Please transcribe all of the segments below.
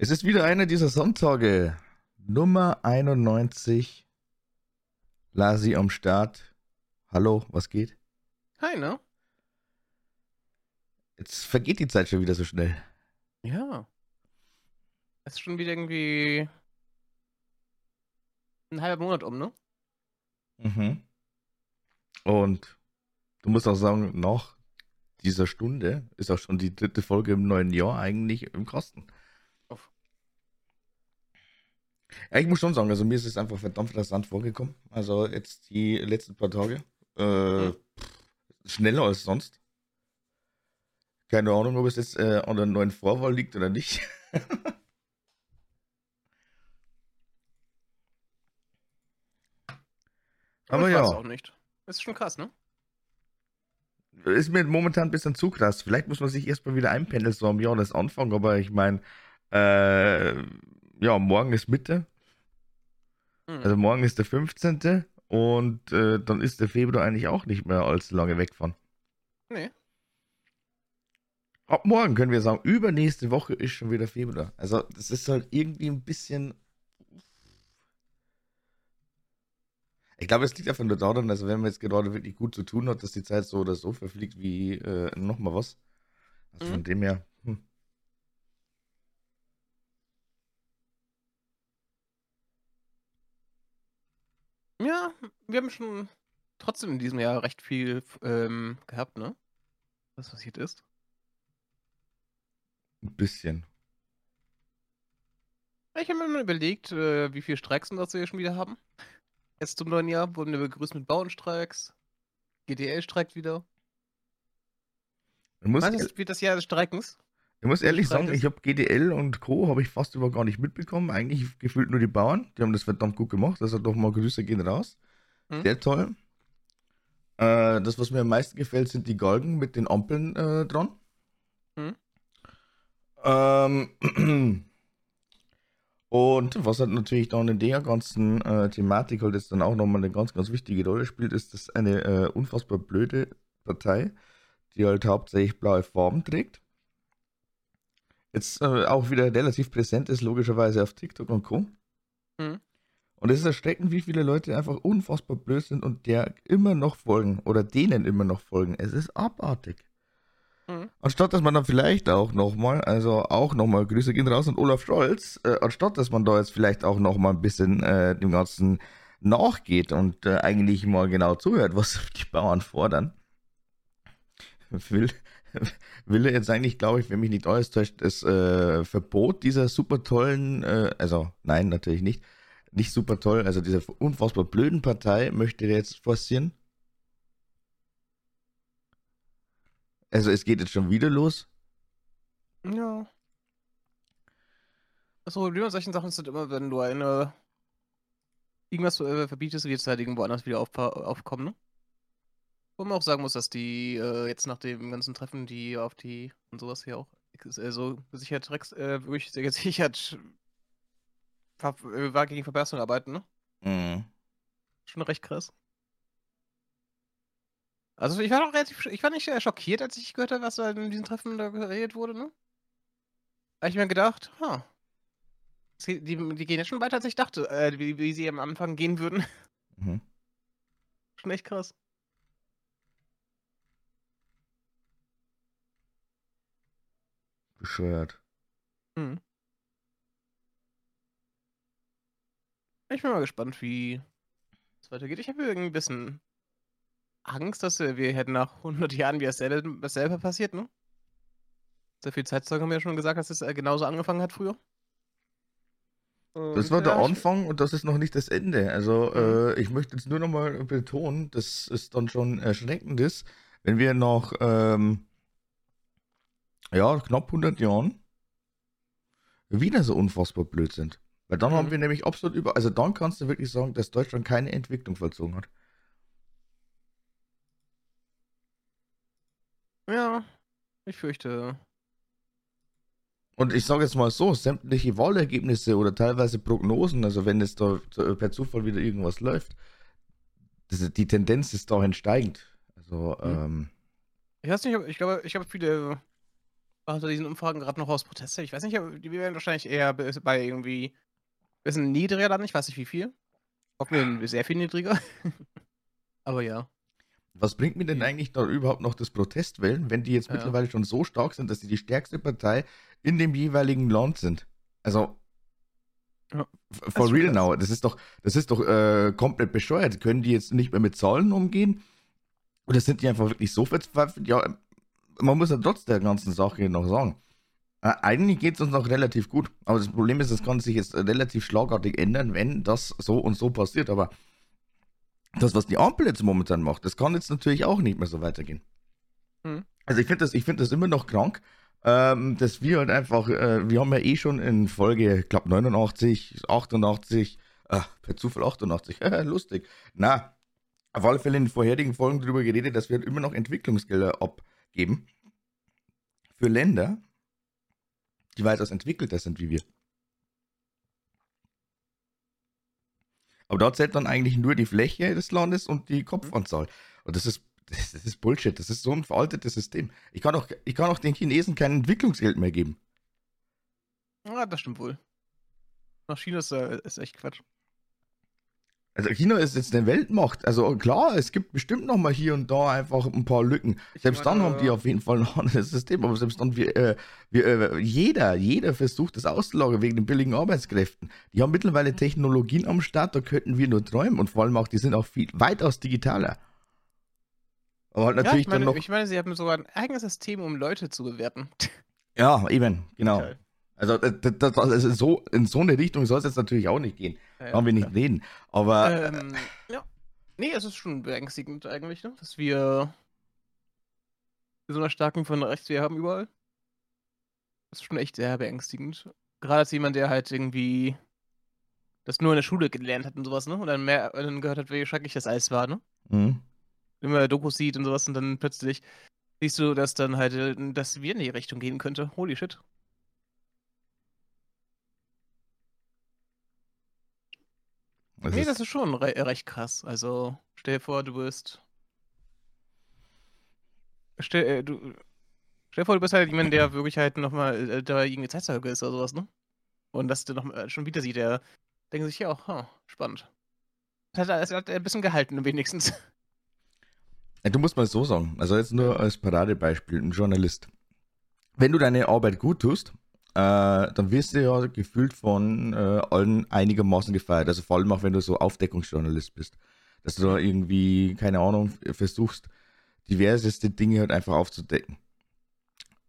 Es ist wieder einer dieser Sonntage. Nummer 91. Lasi am Start. Hallo, was geht? Hi, ne? Jetzt vergeht die Zeit schon wieder so schnell. Ja. Es ist schon wieder irgendwie ein halber Monat um, ne? Mhm. Und du musst auch sagen, nach dieser Stunde ist auch schon die dritte Folge im neuen Jahr eigentlich im Kosten. Ja, ich muss schon sagen, also mir ist es einfach verdammt interessant vorgekommen. Also jetzt die letzten paar Tage. Äh, Mhm. schneller als sonst. Keine Ahnung, ob es jetzt äh, an der neuen Vorwahl liegt oder nicht. Aber ich ja. weiß auch nicht. Das ist schon krass, ne? Ist mir momentan ein bisschen zu krass. Vielleicht muss man sich erstmal wieder einpendeln, so am Jahres Anfang, aber ich meine, äh, ja, morgen ist Mitte, Hm. also morgen ist der 15. und äh, dann ist der Februar eigentlich auch nicht mehr allzu lange weg von. nee. Ab morgen können wir sagen, übernächste Woche ist schon wieder Februar. Also, das ist halt irgendwie ein bisschen. Ich glaube, es liegt einfach nur daran, also wenn man jetzt gerade wirklich gut zu tun hat, dass die Zeit so oder so verfliegt wie äh, nochmal was. Also Mhm. von dem her. Hm. Ja, wir haben schon trotzdem in diesem Jahr recht viel ähm, gehabt, ne? Was passiert ist. Ein bisschen. Ich habe mir mal überlegt, äh, wie viele Streiks und das wir schon wieder haben. Jetzt zum neuen Jahr wurden wir begrüßt mit Bauernstreiks. GDL streikt wieder. Ich muss, ehr- ist, wird das Jahr des Streikens? Ich muss ehrlich sagen, ich habe GDL und Co. habe ich fast über gar nicht mitbekommen. Eigentlich gefühlt nur die Bauern. Die haben das verdammt gut gemacht. Also doch mal Grüße gehen raus. Hm? Sehr toll. Äh, das, was mir am meisten gefällt, sind die Galgen mit den Ampeln äh, dran. Hm? Ähm, und was halt natürlich dann in der ganzen äh, Thematik halt jetzt dann auch nochmal eine ganz, ganz wichtige Rolle spielt, ist, dass eine äh, unfassbar blöde Partei, die halt hauptsächlich blaue Farben trägt, jetzt äh, auch wieder relativ präsent ist, logischerweise auf TikTok und Co. Hm? Und es ist erschreckend, wie viele Leute einfach unfassbar blöd sind und der immer noch folgen oder denen immer noch folgen. Es ist abartig. Hm? Anstatt dass man dann vielleicht auch nochmal, also auch nochmal Grüße gehen raus an Olaf Scholz, äh, anstatt dass man da jetzt vielleicht auch nochmal ein bisschen äh, dem Ganzen nachgeht und äh, eigentlich mal genau zuhört, was die Bauern fordern, will, will er jetzt eigentlich, glaube ich, wenn mich nicht alles täuscht, das äh, Verbot dieser super tollen, äh, also nein, natürlich nicht, nicht super toll, also dieser unfassbar blöden Partei möchte er jetzt forcieren. Also es geht jetzt schon wieder los. Ja. Das Problem an solchen Sachen ist halt immer, wenn du eine irgendwas äh, verbietest, wird es halt irgendwo anders wieder auf, aufkommen, ne? Wo man auch sagen muss, dass die äh, jetzt nach dem ganzen Treffen, die auf die und sowas hier auch äh, so gesichert, äh, wirklich sehr gesichert ver äh, war gegen Verbesserung arbeiten, ne? Mhm. Schon recht krass. Also ich war doch relativ, ich war nicht äh, schockiert, als ich gehört habe, was da in diesem Treffen da geredet wurde, ne? Habe ich mir gedacht, ha. Die, die gehen jetzt schon weiter, als ich dachte, äh, wie, wie sie am Anfang gehen würden. Mhm. schon echt krass. Bescheuert. Mhm. Ich bin mal gespannt, wie es weitergeht. Ich habe irgendwie ein bisschen Angst, dass wir, wir hätten nach 100 Jahren wieder dasselbe, dasselbe passiert, ne? Sehr viel Zeitzeugen haben ja schon gesagt, dass es äh, genauso angefangen hat früher. Das war der Anfang und das ist noch nicht das Ende. Also äh, ich möchte jetzt nur noch mal betonen, dass es dann schon erschreckend ist, wenn wir nach ähm, ja, knapp 100 Jahren wieder so unfassbar blöd sind. Weil dann haben Mhm. wir nämlich absolut über, also dann kannst du wirklich sagen, dass Deutschland keine Entwicklung vollzogen hat. Ja, ich fürchte. Und ich sage jetzt mal so, sämtliche Wahlergebnisse oder teilweise Prognosen, also wenn es da zu- per Zufall wieder irgendwas läuft, das, die Tendenz ist dahin steigend. Also, Mhm. ähm, Ich weiß nicht, ich glaube, ich habe viele unter diesen Umfragen gerade noch aus Proteste. Ich weiß nicht, die werden wahrscheinlich eher bei irgendwie bisschen niedriger dann. Ich weiß nicht wie viel. Hoffen wir sehr viel niedriger. aber ja. Was bringt mir denn eigentlich da überhaupt noch das Protestwählen, wenn die jetzt Ja. mittlerweile schon so stark sind, dass sie die stärkste Partei in dem jeweiligen Land sind? Also, Ja, das for real now, das ist doch, das ist doch äh, komplett bescheuert. Können die jetzt nicht mehr mit Zahlen umgehen? Oder sind die einfach wirklich so verzweifelt? Ja, man muss ja trotz der ganzen Sache noch sagen. Äh, eigentlich geht es uns noch relativ gut. Aber das Problem ist, es kann sich jetzt relativ schlagartig ändern, wenn das so und so passiert. Aber das, was die Ampel jetzt momentan macht, das kann jetzt natürlich auch nicht mehr so weitergehen. Mhm. Also ich finde das, ich find das immer noch krank, ähm, dass wir halt einfach, äh, wir haben ja eh schon in Folge, ich glaube 89, 88, äh, per Zufall 88, lustig. Na, auf alle Fälle in den vorherigen Folgen darüber geredet, dass wir halt immer noch Entwicklungsgelder abgeben für Länder, die weitaus entwickelter sind wie wir. Aber da zählt dann eigentlich nur die Fläche des Landes und die Kopfanzahl. Und das ist, das ist Bullshit. Das ist so ein veraltetes System. Ich kann, auch, ich kann auch den Chinesen kein Entwicklungsgeld mehr geben. Ja, das stimmt wohl. Nach China ist, äh, ist echt Quatsch. Also China ist jetzt eine Weltmacht. Also klar, es gibt bestimmt noch mal hier und da einfach ein paar Lücken. Ich Selbst dann meine- haben die auf jeden Fall noch ein System. Aber selbst dann, wir, äh, wir, äh, jeder, jeder versucht das auszulagern wegen den billigen Arbeitskräften. Die haben mittlerweile Technologien am Start, da könnten wir nur träumen. Und vor allem auch, die sind auch viel, weitaus digitaler. Aber halt Ja, natürlich ich meine, dann noch. ich meine, sie haben sogar ein eigenes System, um Leute zu bewerten. Ja, eben, genau. Geil. Also, das, das, das, also so, in so eine Richtung soll es jetzt natürlich auch nicht gehen. Ja, Brauchen wir nicht klar. reden. Aber Ähm, ja. Nee, es ist schon beängstigend eigentlich, ne? dass wir so eine starken von rechts wir haben überall. Das ist schon echt sehr beängstigend. Gerade als jemand, der halt irgendwie das nur in der Schule gelernt hat und sowas, ne? Und dann mehr dann gehört hat, wie schrecklich das alles war, ne? hm. Wenn man Dokus sieht und sowas und dann plötzlich siehst du, dass dann halt, äh, dass wir in die Richtung gehen könnte. Holy shit. Das nee, ist- das ist schon re recht krass. Also, stell dir vor, du bist. Stell, äh, du, stell dir vor, du bist halt jemand, der wirklich halt nochmal äh, da irgendwie Zeitzeuge ist oder sowas, ne? Und dass du noch mal schon wieder sieht, der denkt sich ja auch, huh, spannend. Es hat, es hat ein bisschen gehalten, wenigstens. Du musst mal so sagen, also jetzt nur als Paradebeispiel, ein Journalist. Wenn du deine Arbeit gut tust, äh, dann wirst du ja gefühlt von äh, allen einigermaßen gefeiert. Also vor allem auch, wenn du so Aufdeckungsjournalist bist. Dass du da irgendwie, keine Ahnung, versuchst, diverseste Dinge halt einfach aufzudecken.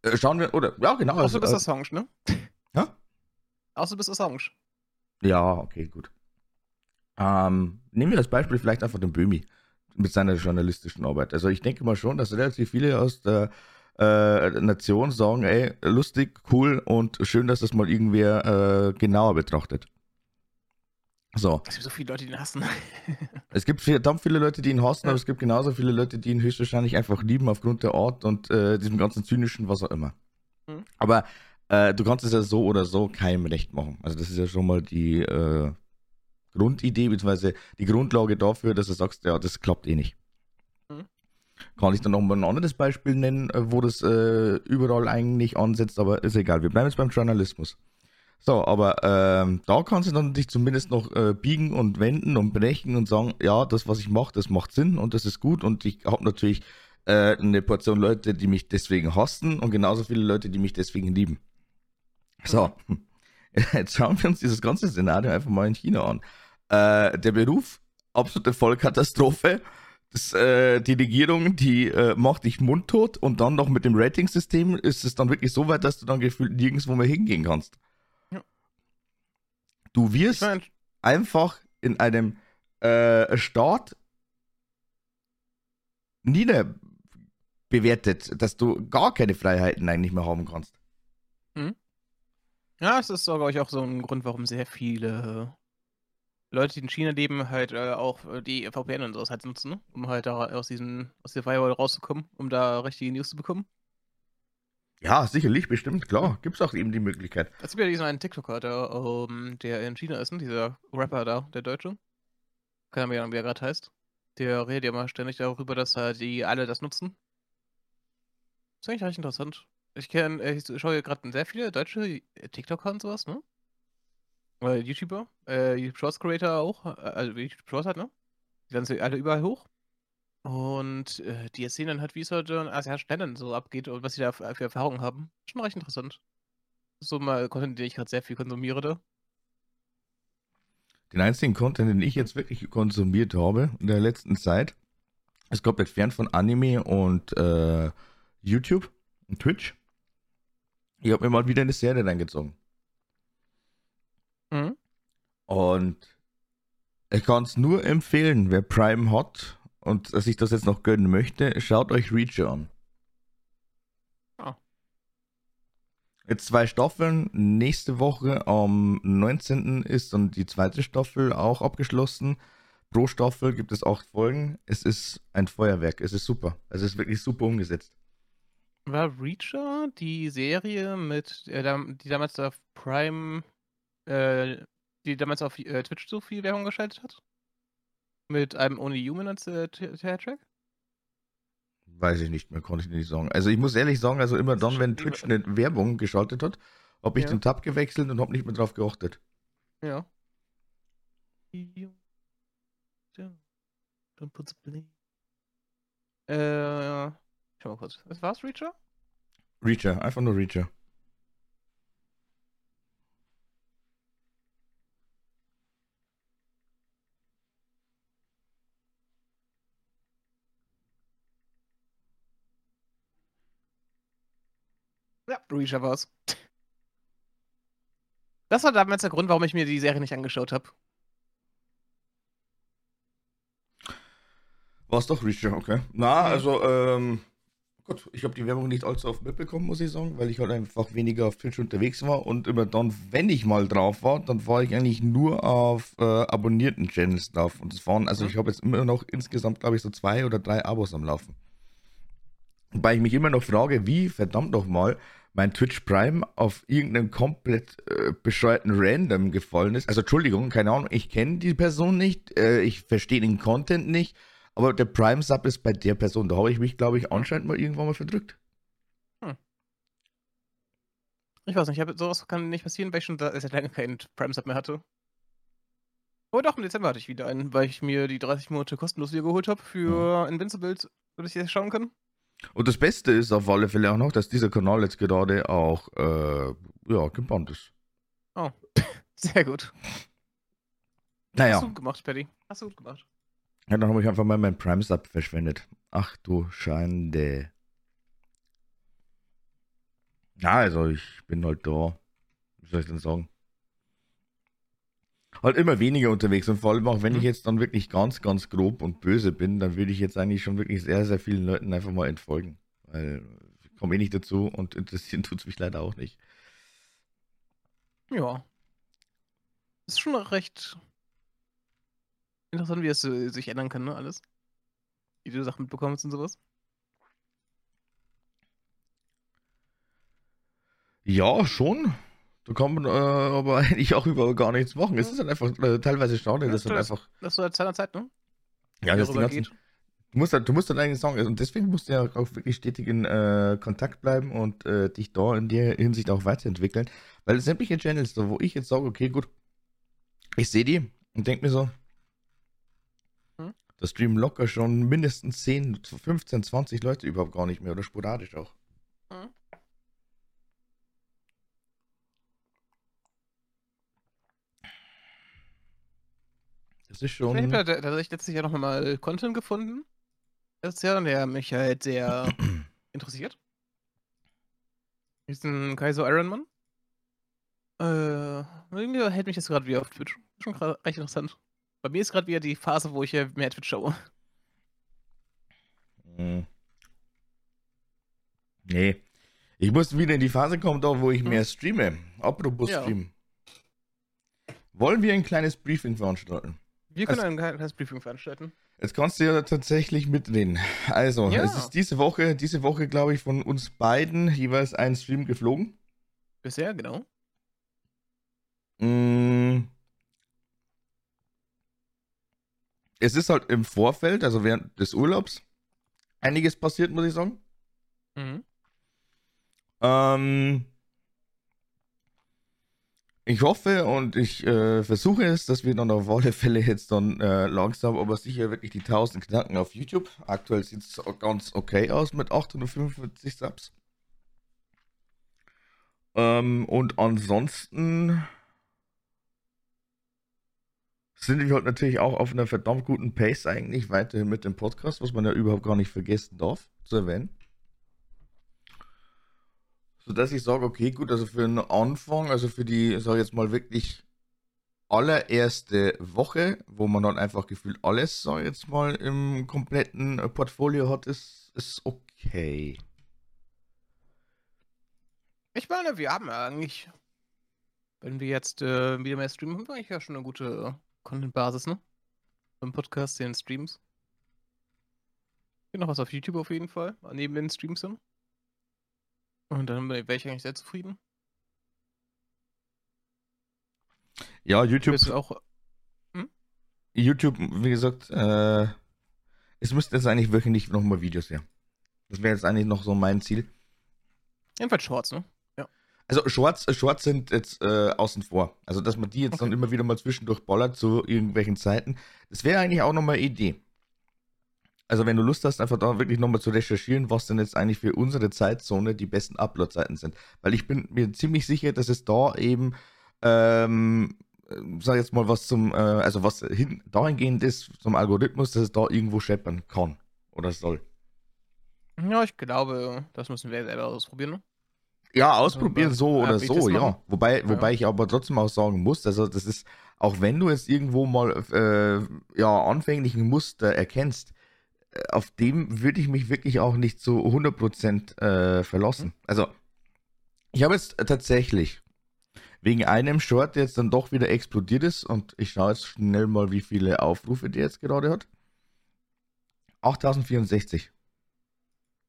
Äh, schauen wir, oder, ja genau. Außer Also, du bist äh, Assange, ne? ja? Außer du bist Assange. Ja, okay, gut. Ähm, nehmen wir das Beispiel vielleicht einfach den Böhmi mit seiner journalistischen Arbeit. Also ich denke mal schon, dass relativ viele aus der äh, Nation sagen, ey, lustig, cool und schön, dass das mal irgendwer äh, genauer betrachtet. So, Es gibt so viele Leute, die ihn hassen. es gibt verdammt viele Leute, die ihn hassen, Ja. aber es gibt genauso viele Leute, die ihn höchstwahrscheinlich einfach lieben aufgrund der Art und äh, diesem ganzen zynischen, was auch immer. Mhm. Aber äh, du kannst es ja so oder so keinem recht machen. Also das ist ja schon mal die äh, Grundidee, beziehungsweise die Grundlage dafür, dass du sagst, ja, das klappt eh nicht. Kann ich dann noch mal ein anderes Beispiel nennen, äh, wo das äh, überall eigentlich ansetzt, aber ist egal. Wir bleiben jetzt beim Journalismus. So, aber ähm, da kannst du dann dich zumindest noch äh, biegen und wenden und brechen und sagen, ja, das, was ich mache, das macht Sinn und das ist gut und ich habe natürlich äh, eine Portion Leute, die mich deswegen hassen und genauso viele Leute, die mich deswegen lieben. So, jetzt schauen wir uns dieses ganze Szenario einfach mal in China an. Äh, der Beruf, absolute Vollkatastrophe. Das, äh, die Regierung, die äh, macht dich mundtot und dann noch mit dem Ratingsystem ist es dann wirklich so weit, dass du dann gefühlt nirgendwo mehr hingehen kannst. Ja. Du Ich wirst meine, einfach in einem äh, Staat niederbewertet, dass du gar keine Freiheiten eigentlich mehr haben kannst. ja, es ist, glaube ich, auch so ein Grund, warum sehr viele Leute, die in China leben, halt äh, auch äh, die VPN und sowas halt nutzen, ne? um halt da aus diesem, aus der Firewall rauszukommen, um da richtige News zu bekommen. Ja, sicherlich, bestimmt, klar. Gibt es auch eben die Möglichkeit. Es gibt ja diesen einen TikToker, der, ähm, der in China ist, ne? dieser Rapper da, der Deutsche. Keine Ahnung, wie er gerade heißt. Der redet ja mal ständig darüber, dass halt die alle das nutzen. Ist eigentlich recht interessant. Ich kenne, äh, ich schaue hier gerade sehr viele deutsche TikToker und sowas, ne? Oder YouTuber, äh, YouTube Shorts Creator auch, äh, also YouTube Shorts hat, ne? Die sie alle überall hoch. Und äh, die erzählen dann halt, wie es halt in asiatischen Ländern so abgeht und was sie da für, für Erfahrungen haben. Schon recht interessant. So mal Content, den ich gerade sehr viel konsumiere da. Den einzigen Content, den ich jetzt wirklich konsumiert habe in der letzten Zeit, ist komplett fern von Anime und äh, YouTube und Twitch. Ich habe mir mal wieder eine Serie reingezogen. Und ich kann es nur empfehlen, wer Prime hat und sich das jetzt noch gönnen möchte, schaut euch Reacher an. Ah. Jetzt zwei Staffeln. Nächste Woche am 19. ist dann die zweite Staffel auch abgeschlossen. Pro Staffel gibt es acht Folgen. Es ist ein Feuerwerk. Es ist super. Es ist wirklich super umgesetzt. War Reacher die Serie mit, äh, die damals auf Prime, äh, die damals auf äh, Twitch so viel Werbung geschaltet hat? Mit einem Only Human als äh, T- Track? Weiß ich nicht mehr, konnte ich nicht sagen. Also ich muss ehrlich sagen, also immer dann, wenn Twitch eine Werbung geschaltet hat, habe ich Ja. den Tab gewechselt und habe nicht mehr drauf geachtet. Ja. Don't put the blame. Äh, schau mal kurz. Was war's, Reacher? Reacher, einfach nur Reacher. War's. Das war damals der Grund, warum ich mir die Serie nicht angeschaut habe. War es doch Reacher, okay. Na, also, ähm, Gott, ich habe die Werbung nicht allzu oft mitbekommen, muss ich sagen, weil ich halt einfach weniger auf Twitch unterwegs war und immer dann, wenn ich mal drauf war, dann war ich eigentlich nur auf äh, abonnierten Channels drauf. Und es waren, also Mhm. ich habe jetzt immer noch insgesamt, glaube ich, so zwei oder drei Abos am Laufen. Wobei ich mich immer noch frage, wie verdammt nochmal mein Twitch Prime auf irgendeinen komplett äh, bescheuerten Random gefallen ist. Also Entschuldigung, keine Ahnung, ich kenne die Person nicht, äh, ich verstehe den Content nicht, aber der Prime Sub ist bei der Person. Da habe ich mich, glaube ich, anscheinend mal irgendwann mal verdrückt. Ich weiß nicht, ich hab, sowas kann nicht passieren, weil ich schon da, seit lange keinen Prime-Sub mehr hatte. Oh doch, im Dezember hatte ich wieder einen, weil ich mir die 30 Monate kostenlos wieder geholt habe für Invincibles, damit ich jetzt schauen kann. Und das Beste ist auf alle Fälle auch noch, dass dieser Kanal jetzt gerade auch äh, ja, gebannt ist. Sehr gut. Hast Naja, du gut gemacht, Paddy. Hast du gut gemacht. ja, dann habe ich einfach mal meinen Prime Sub verschwendet. Ach du Schande. Ja, also ich bin halt da. Wie soll ich denn sagen? Halt immer weniger unterwegs und vor allem auch wenn ich Mhm. jetzt dann wirklich ganz, ganz grob und böse bin, dann würde ich jetzt eigentlich schon wirklich sehr, sehr vielen Leuten einfach mal entfolgen. Weil ich komme eh nicht dazu und interessieren tut es mich leider auch nicht. Ja. Ist schon recht interessant, wie es so, sich ändern kann, ne, alles. Wie du Sachen mitbekommst und sowas. Ja, schon. Da kann man äh, aber eigentlich auch überhaupt gar nichts machen. Es ist halt einfach äh, teilweise schade, Ja, dass halt das- einfach. Das ist seiner Zeit, ne? Ja, das die ganzen, du musst halt, du musst halt eigentlich sagen, und deswegen musst du ja auch wirklich stetig in äh, Kontakt bleiben und äh, dich da in der Hinsicht auch weiterentwickeln. Weil sämtliche Channels, wo ich jetzt sage, okay, gut, ich sehe die und denke mir so, Hm? da streamen locker schon mindestens 10, 15, 20 Leute überhaupt gar nicht mehr oder sporadisch auch. Mhm. Das ist Ich habe schon. ja tatsächlich letztes Jahr noch mal Content gefunden. Letztes Jahr, der mich halt sehr interessiert. Diesen Kaiser Ironman. Äh, irgendwie hält mich das gerade wieder auf Twitch. Schon recht interessant. Bei mir ist gerade wieder die Phase, wo ich äh, mehr Twitch schaue. Hm. Nee. Ich muss wieder in die Phase kommen, wo ich Hm. mehr streame. Apropos Ja. Stream. Wollen wir ein kleines Briefing veranstalten? Wir können Also- ein kleines Briefing veranstalten. Jetzt kannst du ja tatsächlich mitreden. Also, Ja. es ist diese Woche, diese Woche, glaube ich, von uns beiden jeweils ein Stream geflogen. Bisher, genau. Mm. Es ist halt im Vorfeld, also während des Urlaubs, einiges passiert, muss ich sagen. Mhm. Ähm, ich hoffe und ich äh, versuche es, dass wir dann auf alle Fälle jetzt dann äh, langsam, aber sicher wirklich die 1000 knacken auf YouTube. Aktuell sieht es ganz okay aus mit 845 Subs. Ähm, und ansonsten sind wir halt natürlich auch auf einer verdammt guten Pace eigentlich weiterhin mit dem Podcast, was man ja überhaupt gar nicht vergessen darf zu erwähnen sodass ich sage, okay, gut, also für den Anfang, also für die, sage ich jetzt mal wirklich allererste Woche, wo man dann einfach gefühlt alles, sage ich jetzt mal, im kompletten Portfolio hat, ist, ist okay. Ich meine, wir haben eigentlich, wenn wir jetzt äh, wieder mehr streamen, haben wir eigentlich ja schon eine gute äh, Content-Basis, ne? Im Podcast, den Streams. Hier noch was auf YouTube auf jeden Fall, neben den Streams dann. Und dann wäre ich eigentlich sehr zufrieden. Ja, YouTube. Bist du auch. Hm? YouTube, wie gesagt, äh, es müsste jetzt eigentlich wirklich nochmal Videos her. Das wäre jetzt eigentlich noch so mein Ziel. Jedenfalls Shorts, ne? Ja. Also Shorts, Shorts sind jetzt äh, außen vor. Also, dass man die jetzt okay. dann immer wieder mal zwischendurch bollert zu irgendwelchen Zeiten. Das wäre eigentlich auch nochmal Idee. Also wenn du Lust hast, einfach da wirklich nochmal zu recherchieren, was denn jetzt eigentlich für unsere Zeitzone die besten Upload-Zeiten sind. Weil ich bin mir ziemlich sicher, dass es da eben, ähm, sag jetzt mal, was zum, äh, also was hin, dahingehend ist zum Algorithmus, dass es da irgendwo scheppern kann oder soll. Ja, ich glaube, das müssen wir selber ausprobieren. Ne? Ja, ausprobieren also, so oder so, ja. Wobei, wobei ja. ich aber trotzdem auch sagen muss, also das ist, auch wenn du jetzt irgendwo mal äh, ja anfänglichen Muster erkennst, auf dem würde ich mich wirklich auch nicht zu 100% äh, verlassen. Mhm. Also, ich habe jetzt tatsächlich wegen einem Short, der jetzt dann doch wieder explodiert ist, und ich schaue jetzt schnell mal, wie viele Aufrufe der jetzt gerade hat. 8064.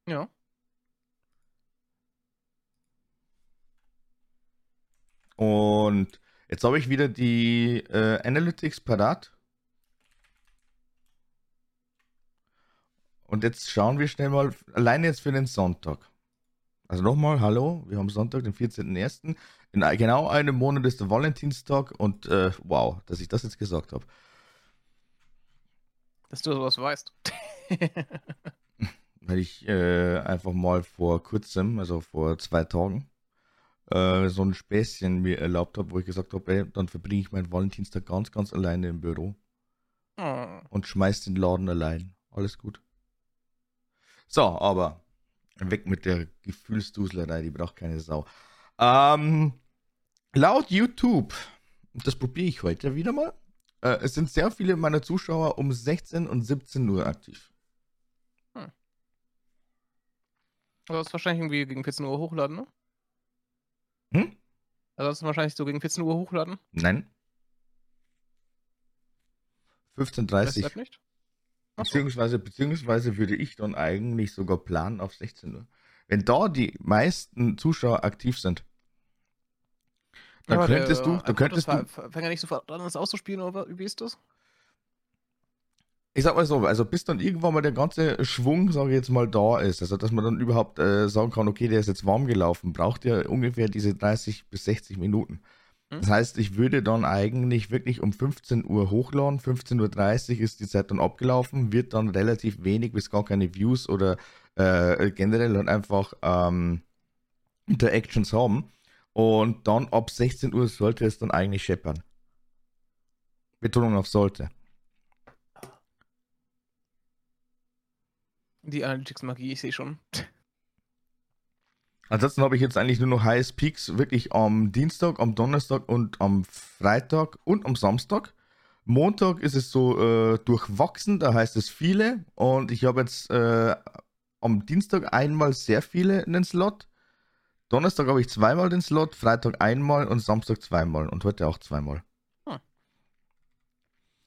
Ja. Und jetzt habe ich wieder die äh, Analytics parat. Und jetzt schauen wir schnell mal, alleine jetzt für den Sonntag. Also nochmal, hallo, wir haben Sonntag, den 14.01. In genau einem Monat ist der Valentinstag und äh, wow, dass ich das jetzt gesagt habe. Dass du sowas weißt. Weil ich äh, einfach mal vor kurzem, also vor zwei Tagen, äh, so ein Späßchen mir erlaubt habe, wo ich gesagt habe, ey, dann verbringe ich meinen Valentinstag ganz, ganz alleine im Büro. Oh. Und schmeiß den Laden allein. Alles gut. So, aber weg mit der Gefühlsduslerei, die braucht keine Sau. Ähm, laut YouTube, das probiere ich heute wieder mal, äh, es sind sehr viele meiner Zuschauer um 16 und 17 Uhr aktiv. Hm. Also das ist wahrscheinlich irgendwie gegen 14 Uhr hochladen, ne? Hm? Also das ist wahrscheinlich so gegen 14 Uhr hochladen? Nein. 15.30 Uhr. nicht? Beziehungsweise, beziehungsweise würde ich dann eigentlich sogar planen auf 16 Uhr. Wenn da die meisten Zuschauer aktiv sind, dann ja, könntest der, du, dann könntest du. Fängt er nicht sofort an, das auszuspielen oder wie ist das? Ich sag mal so, also bis dann irgendwann mal der ganze Schwung, sage ich jetzt mal, da ist, also dass man dann überhaupt äh, sagen kann, okay, der ist jetzt warm gelaufen, braucht ja ungefähr diese 30 bis 60 Minuten. Das hm? heißt, ich würde dann eigentlich wirklich um 15 Uhr hochladen. 15.30 Uhr ist die Zeit dann abgelaufen, wird dann relativ wenig bis gar keine Views oder äh, generell dann einfach ähm, Interactions haben. Und dann ab 16 Uhr sollte es dann eigentlich scheppern. Betonung auf sollte. Die Analytics-Magie, ich sehe schon. Ansonsten habe ich jetzt eigentlich nur noch Highest Peaks wirklich am Dienstag, am Donnerstag und am Freitag und am Samstag. Montag ist es so äh, durchwachsen, da heißt es viele. Und ich habe jetzt äh, am Dienstag einmal sehr viele in den Slot. Donnerstag habe ich zweimal den Slot, Freitag einmal und Samstag zweimal und heute auch zweimal. Hm.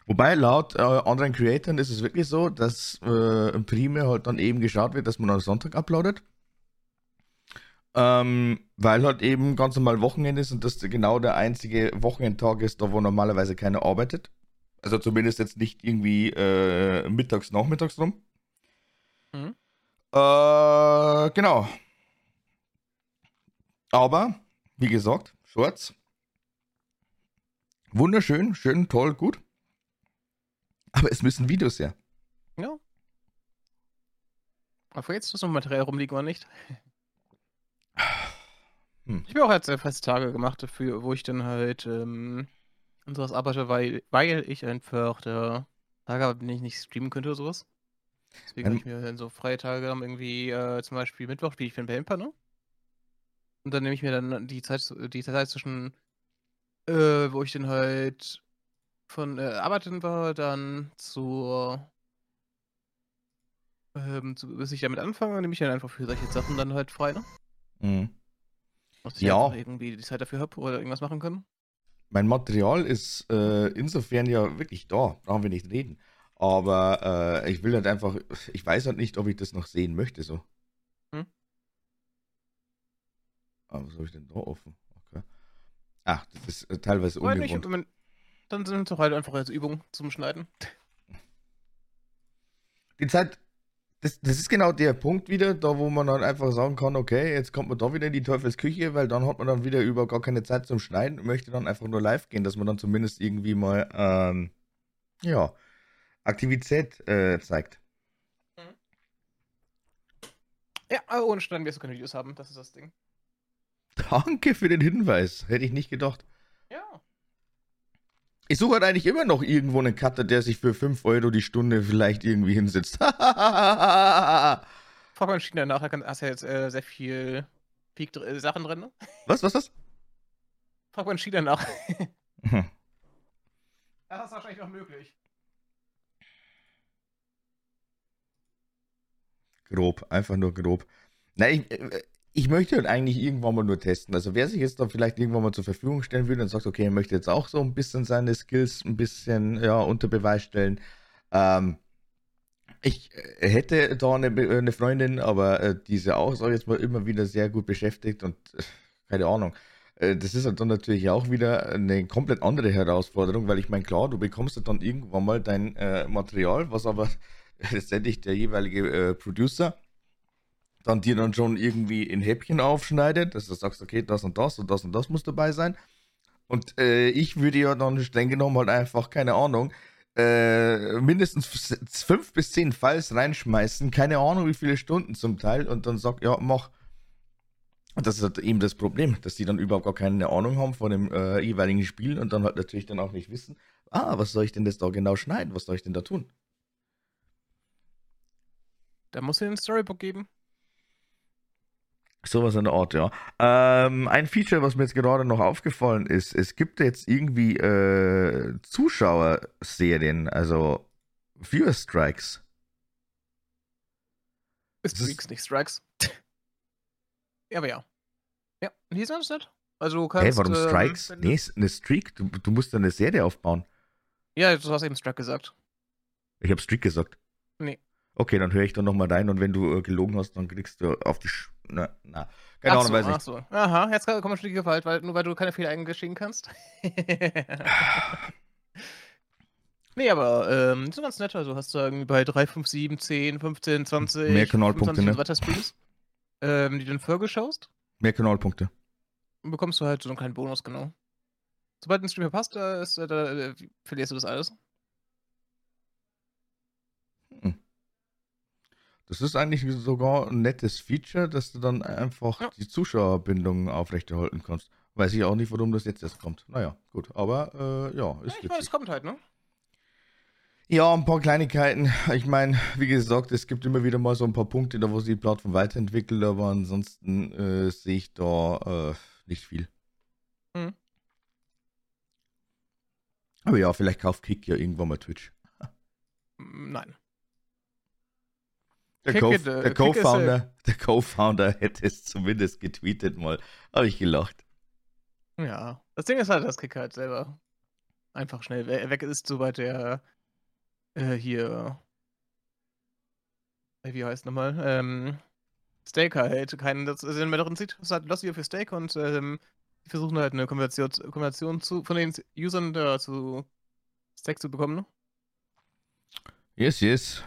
Wobei laut äh, anderen Creatoren ist es wirklich so, dass äh, primär halt dann eben geschaut wird, dass man am Sonntag uploadet. Ähm, weil halt eben ganz normal Wochenende ist und das genau der einzige Wochenendtag ist, da wo normalerweise keiner arbeitet. Also zumindest jetzt nicht irgendwie äh, mittags, nachmittags rum. Mhm. Äh, genau. Aber, wie gesagt, Shorts. Wunderschön, schön, toll, gut. Aber es müssen Videos her. Ja. Aber jetzt ist noch Material rumliegen oder nicht? Hm. Ich habe auch jetzt sehr feste Tage gemacht dafür, wo ich dann halt ähm, und sowas arbeite, weil, weil ich einfach der Tage habe, den ich nicht streamen könnte oder sowas. Deswegen ähm, habe ich mir dann so freie Tage dann irgendwie, äh, zum Beispiel Mittwoch spiele ich für den Pamper, ne? Und dann nehme ich mir dann die Zeit, die Zeit zwischen, äh, wo ich dann halt von äh, Arbeiten war, dann zur ähm, zu, bis ich damit anfange, nehme ich dann einfach für solche Sachen dann halt frei, ne? Mhm. Ich ja. irgendwie die Zeit dafür habe oder irgendwas machen kann. Mein Material ist äh, insofern ja wirklich da, brauchen wir nicht reden. Aber äh, ich will halt einfach, ich weiß halt nicht, ob ich das noch sehen möchte, so. Hm? Ah, was habe ich denn da offen? Okay. Ach, das ist äh, teilweise ungewohnt. Nicht, dann sind es doch halt einfach als Übung zum Schneiden. Die Zeit, das, das ist genau der Punkt wieder, da wo man dann einfach sagen kann, okay, jetzt kommt man da wieder in die Teufelsküche, weil dann hat man dann wieder über gar keine Zeit zum Schneiden und möchte dann einfach nur live gehen, dass man dann zumindest irgendwie mal, ähm, ja, Aktivität äh, zeigt. Mhm. Ja, aber ohne Schneiden wirst du keine Videos haben, das ist das Ding. Danke für den Hinweis, hätte ich nicht gedacht. Ich suche halt eigentlich immer noch irgendwo einen Cutter, der sich für 5 Euro die Stunde vielleicht irgendwie hinsetzt. Frag mal China nach, da hast du ja jetzt äh, sehr viel Peak äh, Sachen drin. Ne? Was, was, was? Frag mal China nach. hm. Das ist wahrscheinlich noch möglich. Grob, einfach nur grob. Na, ich, äh, ich möchte halt eigentlich irgendwann mal nur testen. Also wer sich jetzt da vielleicht irgendwann mal zur Verfügung stellen würde und sagt, okay, er möchte jetzt auch so ein bisschen seine Skills ein bisschen ja, unter Beweis stellen. Ähm, ich äh, hätte da eine, eine Freundin, aber äh, diese auch, sag ich jetzt mal, immer wieder sehr gut beschäftigt und äh, keine Ahnung. Äh, das ist halt dann natürlich auch wieder eine komplett andere Herausforderung, weil ich meine, klar, du bekommst dann irgendwann mal dein äh, Material, was aber letztendlich der jeweilige äh, Producer dann dir dann schon irgendwie in Häppchen aufschneidet, dass du sagst, okay, das und das und das und das muss dabei sein. Und äh, ich würde ja dann streng genommen halt einfach, keine Ahnung, äh, mindestens fünf bis zehn Files reinschmeißen, keine Ahnung wie viele Stunden zum Teil und dann sag, ja, mach. Und das ist halt eben das Problem, dass die dann überhaupt gar keine Ahnung haben von dem äh, jeweiligen Spiel und dann halt natürlich dann auch nicht wissen, ah, was soll ich denn jetzt da genau schneiden, was soll ich denn da tun? Da muss ich ein Storybook geben. Sowas in der Art, ja. Ähm, ein Feature, was mir jetzt gerade noch aufgefallen ist, es gibt jetzt irgendwie äh, Zuschauerserien, also Viewer Strikes. Ist Streaks, nicht Strikes. ja, aber ja. Ja, wie ist das nicht? Also du kannst. Hey, warum ähm, Strikes? Ähm, nee, eine Streak. Du, du musst eine Serie aufbauen. Ja, du hast eben Strike gesagt. Ich habe Streak gesagt. Okay, dann höre ich dann nochmal rein und wenn du äh, gelogen hast, dann kriegst du auf die. Sch na, na. Keine Ahnung, weiß ich. Ach so. Aha, jetzt kommt ein Stück Gewalt, weil, nur weil du keine Fehler eingestehen kannst. nee, aber ähm, so ganz nett. Also hast du irgendwie bei 3, 5, 7, 10, 15, 20, Mehr Kanalpunkte, ne? weiter Streams, ähm, die du in Folge schaust. Mehr Kanalpunkte. Und bekommst du halt so einen kleinen Bonus, genau. Sobald ein Stream verpasst, da, ist, da, da äh, verlierst du das alles. Das ist eigentlich sogar ein nettes Feature, dass du dann einfach ja. die Zuschauerbindung aufrechterhalten kannst. Weiß ich auch nicht, warum das jetzt erst kommt. Naja, gut, aber äh, ja, ist ja, Ich meine, es kommt halt, ne? Ja, ein paar Kleinigkeiten. Ich meine, wie gesagt, es gibt immer wieder mal so ein paar Punkte, da wo sie die Plattform weiterentwickelt, aber ansonsten äh, sehe ich da äh, nicht viel. Mhm. Aber ja, vielleicht kauft Kick ja irgendwann mal Twitch. Nein. Der äh, Co-Founder Co Co hätte es zumindest getweetet mal. Habe ich gelacht. Ja, das Ding ist halt, dass Kicker halt selber einfach schnell weg ist, sobald er äh, hier äh, wie heißt nochmal? Ähm, Staker halt keinen Sinn mehr darin sieht. Das ist halt lustig für Stake und ähm, die versuchen halt eine Konversation, Konversation zu, von den Usern da zu Stake zu bekommen. Ne? Yes, yes.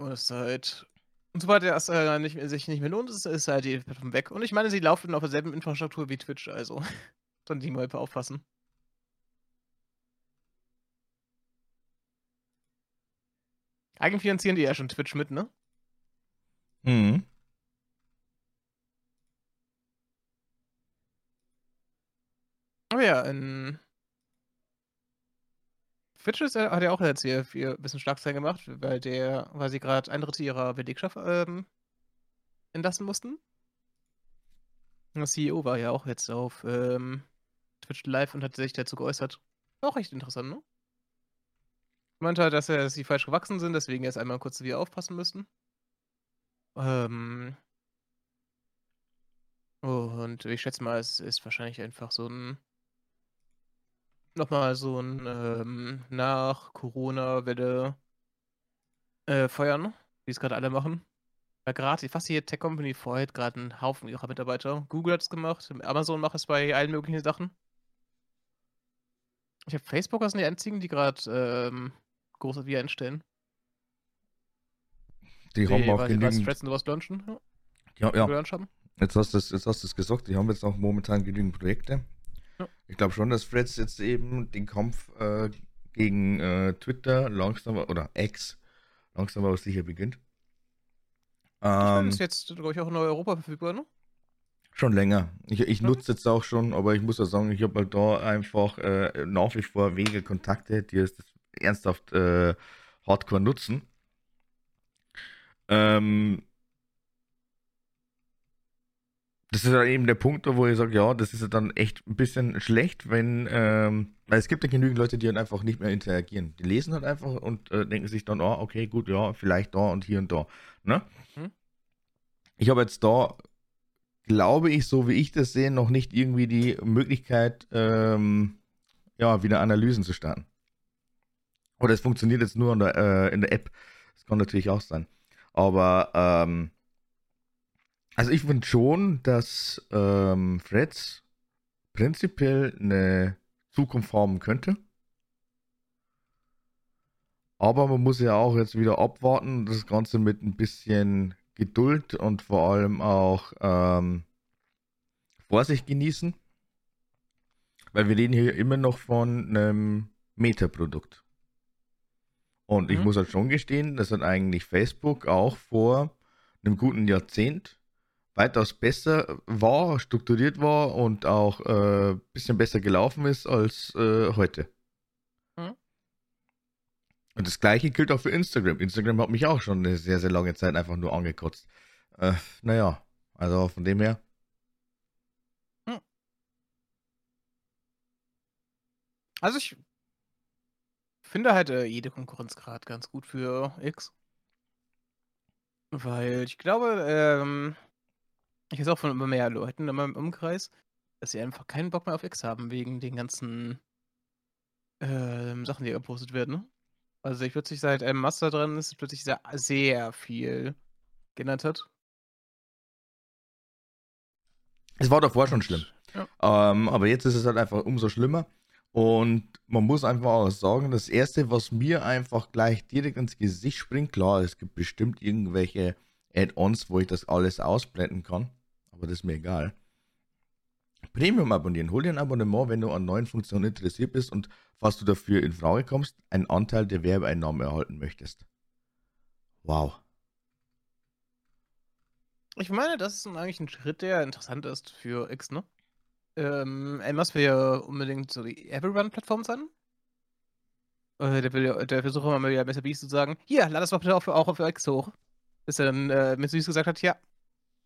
Und es ist halt Und sobald das äh, nicht, sich nicht mehr lohnt, ist, ist halt die Plattform weg. Und ich meine, sie laufen auf derselben Infrastruktur wie Twitch, also dann die mal aufpassen. Eigentlich finanzieren die ja schon Twitch mit, ne? Mhm. Aber ja, in Twitch ist, hat ja auch jetzt hier ein bisschen Schlagzeilen gemacht, weil der, weil sie gerade ein Drittel ihrer Belegschaft ähm, entlassen mussten. Der CEO war ja auch jetzt auf ähm, Twitch Live und hat sich dazu geäußert. Auch echt interessant, ne? Meinte halt, dass, er, dass sie falsch gewachsen sind, deswegen erst einmal kurz wieder aufpassen müssen. Ähm. Und ich schätze mal, es ist wahrscheinlich einfach so ein nochmal so ein ähm, nach Corona-Welle äh, feuern, wie es gerade alle machen. Weil gerade fast jede Tech-Company feuert gerade einen Haufen ihrer Mitarbeiter. Google hat es gemacht, Amazon macht es bei allen möglichen Sachen. Ich habe Facebook, das sind die einzigen, die gerade ähm, große wieder einstellen. Die, die haben auch genügend... Threads und sowas launchen. Ja, ja. ja. Jetzt hast du es gesagt, die haben jetzt auch momentan genügend Projekte. Ich glaube schon, dass Threads jetzt eben den Kampf äh, gegen äh, Twitter langsam oder X langsam aber sicher beginnt. Ähm, ist jetzt, glaube ich, auch in Europa verfügbar, ne? Schon länger. Ich, ich nutze jetzt auch schon, aber ich muss ja sagen, ich habe halt da einfach äh, nach wie vor wenige Kontakte, die es ernsthaft äh, hardcore nutzen. Ähm, das ist ja eben der Punkt, wo ich sage, ja, das ist ja dann echt ein bisschen schlecht, wenn, ähm, weil es gibt ja genügend Leute, die dann einfach nicht mehr interagieren. Die lesen halt einfach und äh, denken sich dann, oh, okay, gut, ja, vielleicht da und hier und da. Ne? Mhm. Ich habe jetzt da, glaube ich, so wie ich das sehe, noch nicht irgendwie die Möglichkeit, ähm, ja, wieder Analysen zu starten. Oder es funktioniert jetzt nur in der, äh, in der App. Das kann natürlich auch sein. Aber ähm, also ich finde schon, dass ähm, Threads prinzipiell eine Zukunft haben könnte. Aber man muss ja auch jetzt wieder abwarten, das Ganze mit ein bisschen Geduld und vor allem auch ähm, Vorsicht genießen. Weil wir reden hier immer noch von einem Meta-Produkt. Und mhm. ich muss halt schon gestehen, dass hat eigentlich Facebook auch vor einem guten Jahrzehnt weitaus besser war, strukturiert war und auch ein äh, bisschen besser gelaufen ist als äh, heute. Mhm. Und das gleiche gilt auch für Instagram. Instagram hat mich auch schon eine sehr, sehr lange Zeit einfach nur angekotzt. Äh, naja, also von dem her. Hm. Also ich finde halt äh, jede Konkurrenz gerade ganz gut für X. Weil ich glaube, ähm, ich weiß auch von immer mehr Leuten in meinem Umkreis, dass sie einfach keinen Bock mehr auf X haben, wegen den ganzen ähm, Sachen, die gepostet werden. Ne? Also sich plötzlich seit einem Master dran ist, plötzlich sehr, sehr viel geändert hat. Es war davor schon schlimm. Ja. Ähm, aber jetzt ist es halt einfach umso schlimmer. Und man muss einfach auch sagen, das Erste, was mir einfach gleich direkt ins Gesicht springt, klar, es gibt bestimmt irgendwelche Add-ons, wo ich das alles ausblenden kann aber das ist mir egal. Premium abonnieren. Hol dir ein Abonnement, wenn du an neuen Funktionen interessiert bist und falls du dafür in Frage kommst, einen Anteil der Werbeeinnahmen erhalten möchtest. Wow. Ich meine, das ist eigentlich ein Schritt, der interessant ist für X, ne? Ähm, Elmas will ja unbedingt so die Everyone-Plattform sein. Äh, der, will, der versucht immer mal wieder Beast zu sagen, hier, lad das mal bitte auch, auch auf X hoch. Bis er dann äh, Süß gesagt hat, ja,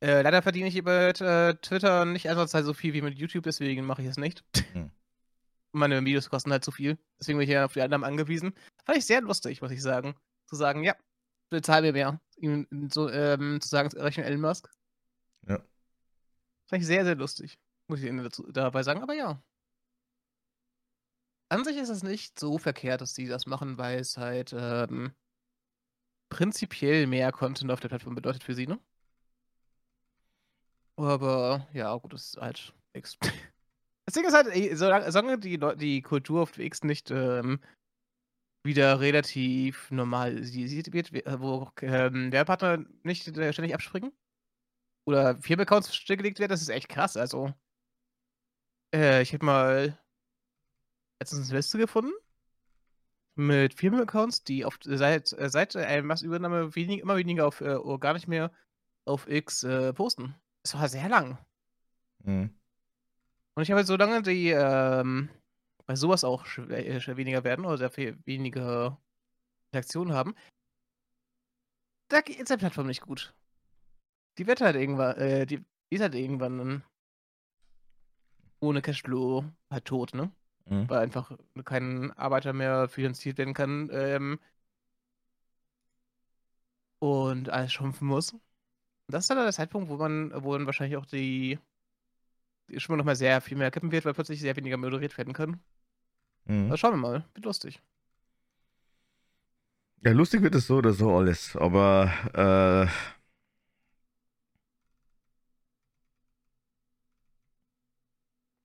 äh, leider verdiene ich über äh, Twitter nicht ansatzweise so viel wie mit YouTube, deswegen mache ich es nicht. Hm. Meine Videos kosten halt zu viel. Deswegen bin ich ja auf die anderen angewiesen. Fand ich sehr lustig, muss ich sagen. Zu sagen, ja, bezahl mir mehr. Ihm so, ähm, zu sagen, rechne Elon Musk. Ja. Fand ich sehr, sehr lustig. Muss ich Ihnen dazu, dabei sagen, aber ja. An sich ist es nicht so verkehrt, dass sie das machen, weil es halt ähm, prinzipiell mehr Content auf der Plattform bedeutet für sie, ne? Aber ja, gut, das ist halt X. Das Ding ist halt, solange die, die Kultur auf X nicht ähm, wieder relativ normalisiert wird, wo, ähm, Werbepartner nicht, äh, ständig abspringen oder Firmenaccounts stillgelegt werden, das ist echt krass. Also äh, ich habe mal letztens 'ne Liste gefunden mit Firmenaccounts, die auf seit äh, seit Elon Musk Übernahme wenig immer weniger auf, äh, oder gar nicht mehr auf X, äh, posten. Das war sehr lang. Mhm. Und ich habe halt so lange die, ähm bei so was auch äh, weniger werden oder sehr viel weniger Reaktionen haben da geht's der Plattform nicht gut. Die wird halt irgendwann äh, die die ist halt irgendwann dann ohne Cashflow halt tot, ne? Mhm. Weil einfach kein Arbeiter mehr finanziert werden kann, ähm und alles schrumpfen muss. Das ist dann der Zeitpunkt, wo man wo dann wahrscheinlich auch die die Stimmung noch mal sehr viel mehr kippen wird, weil plötzlich sehr weniger moderiert werden können. Mhm. Na, schauen wir mal. Wird lustig. Ja, lustig wird es so oder so alles, aber, äh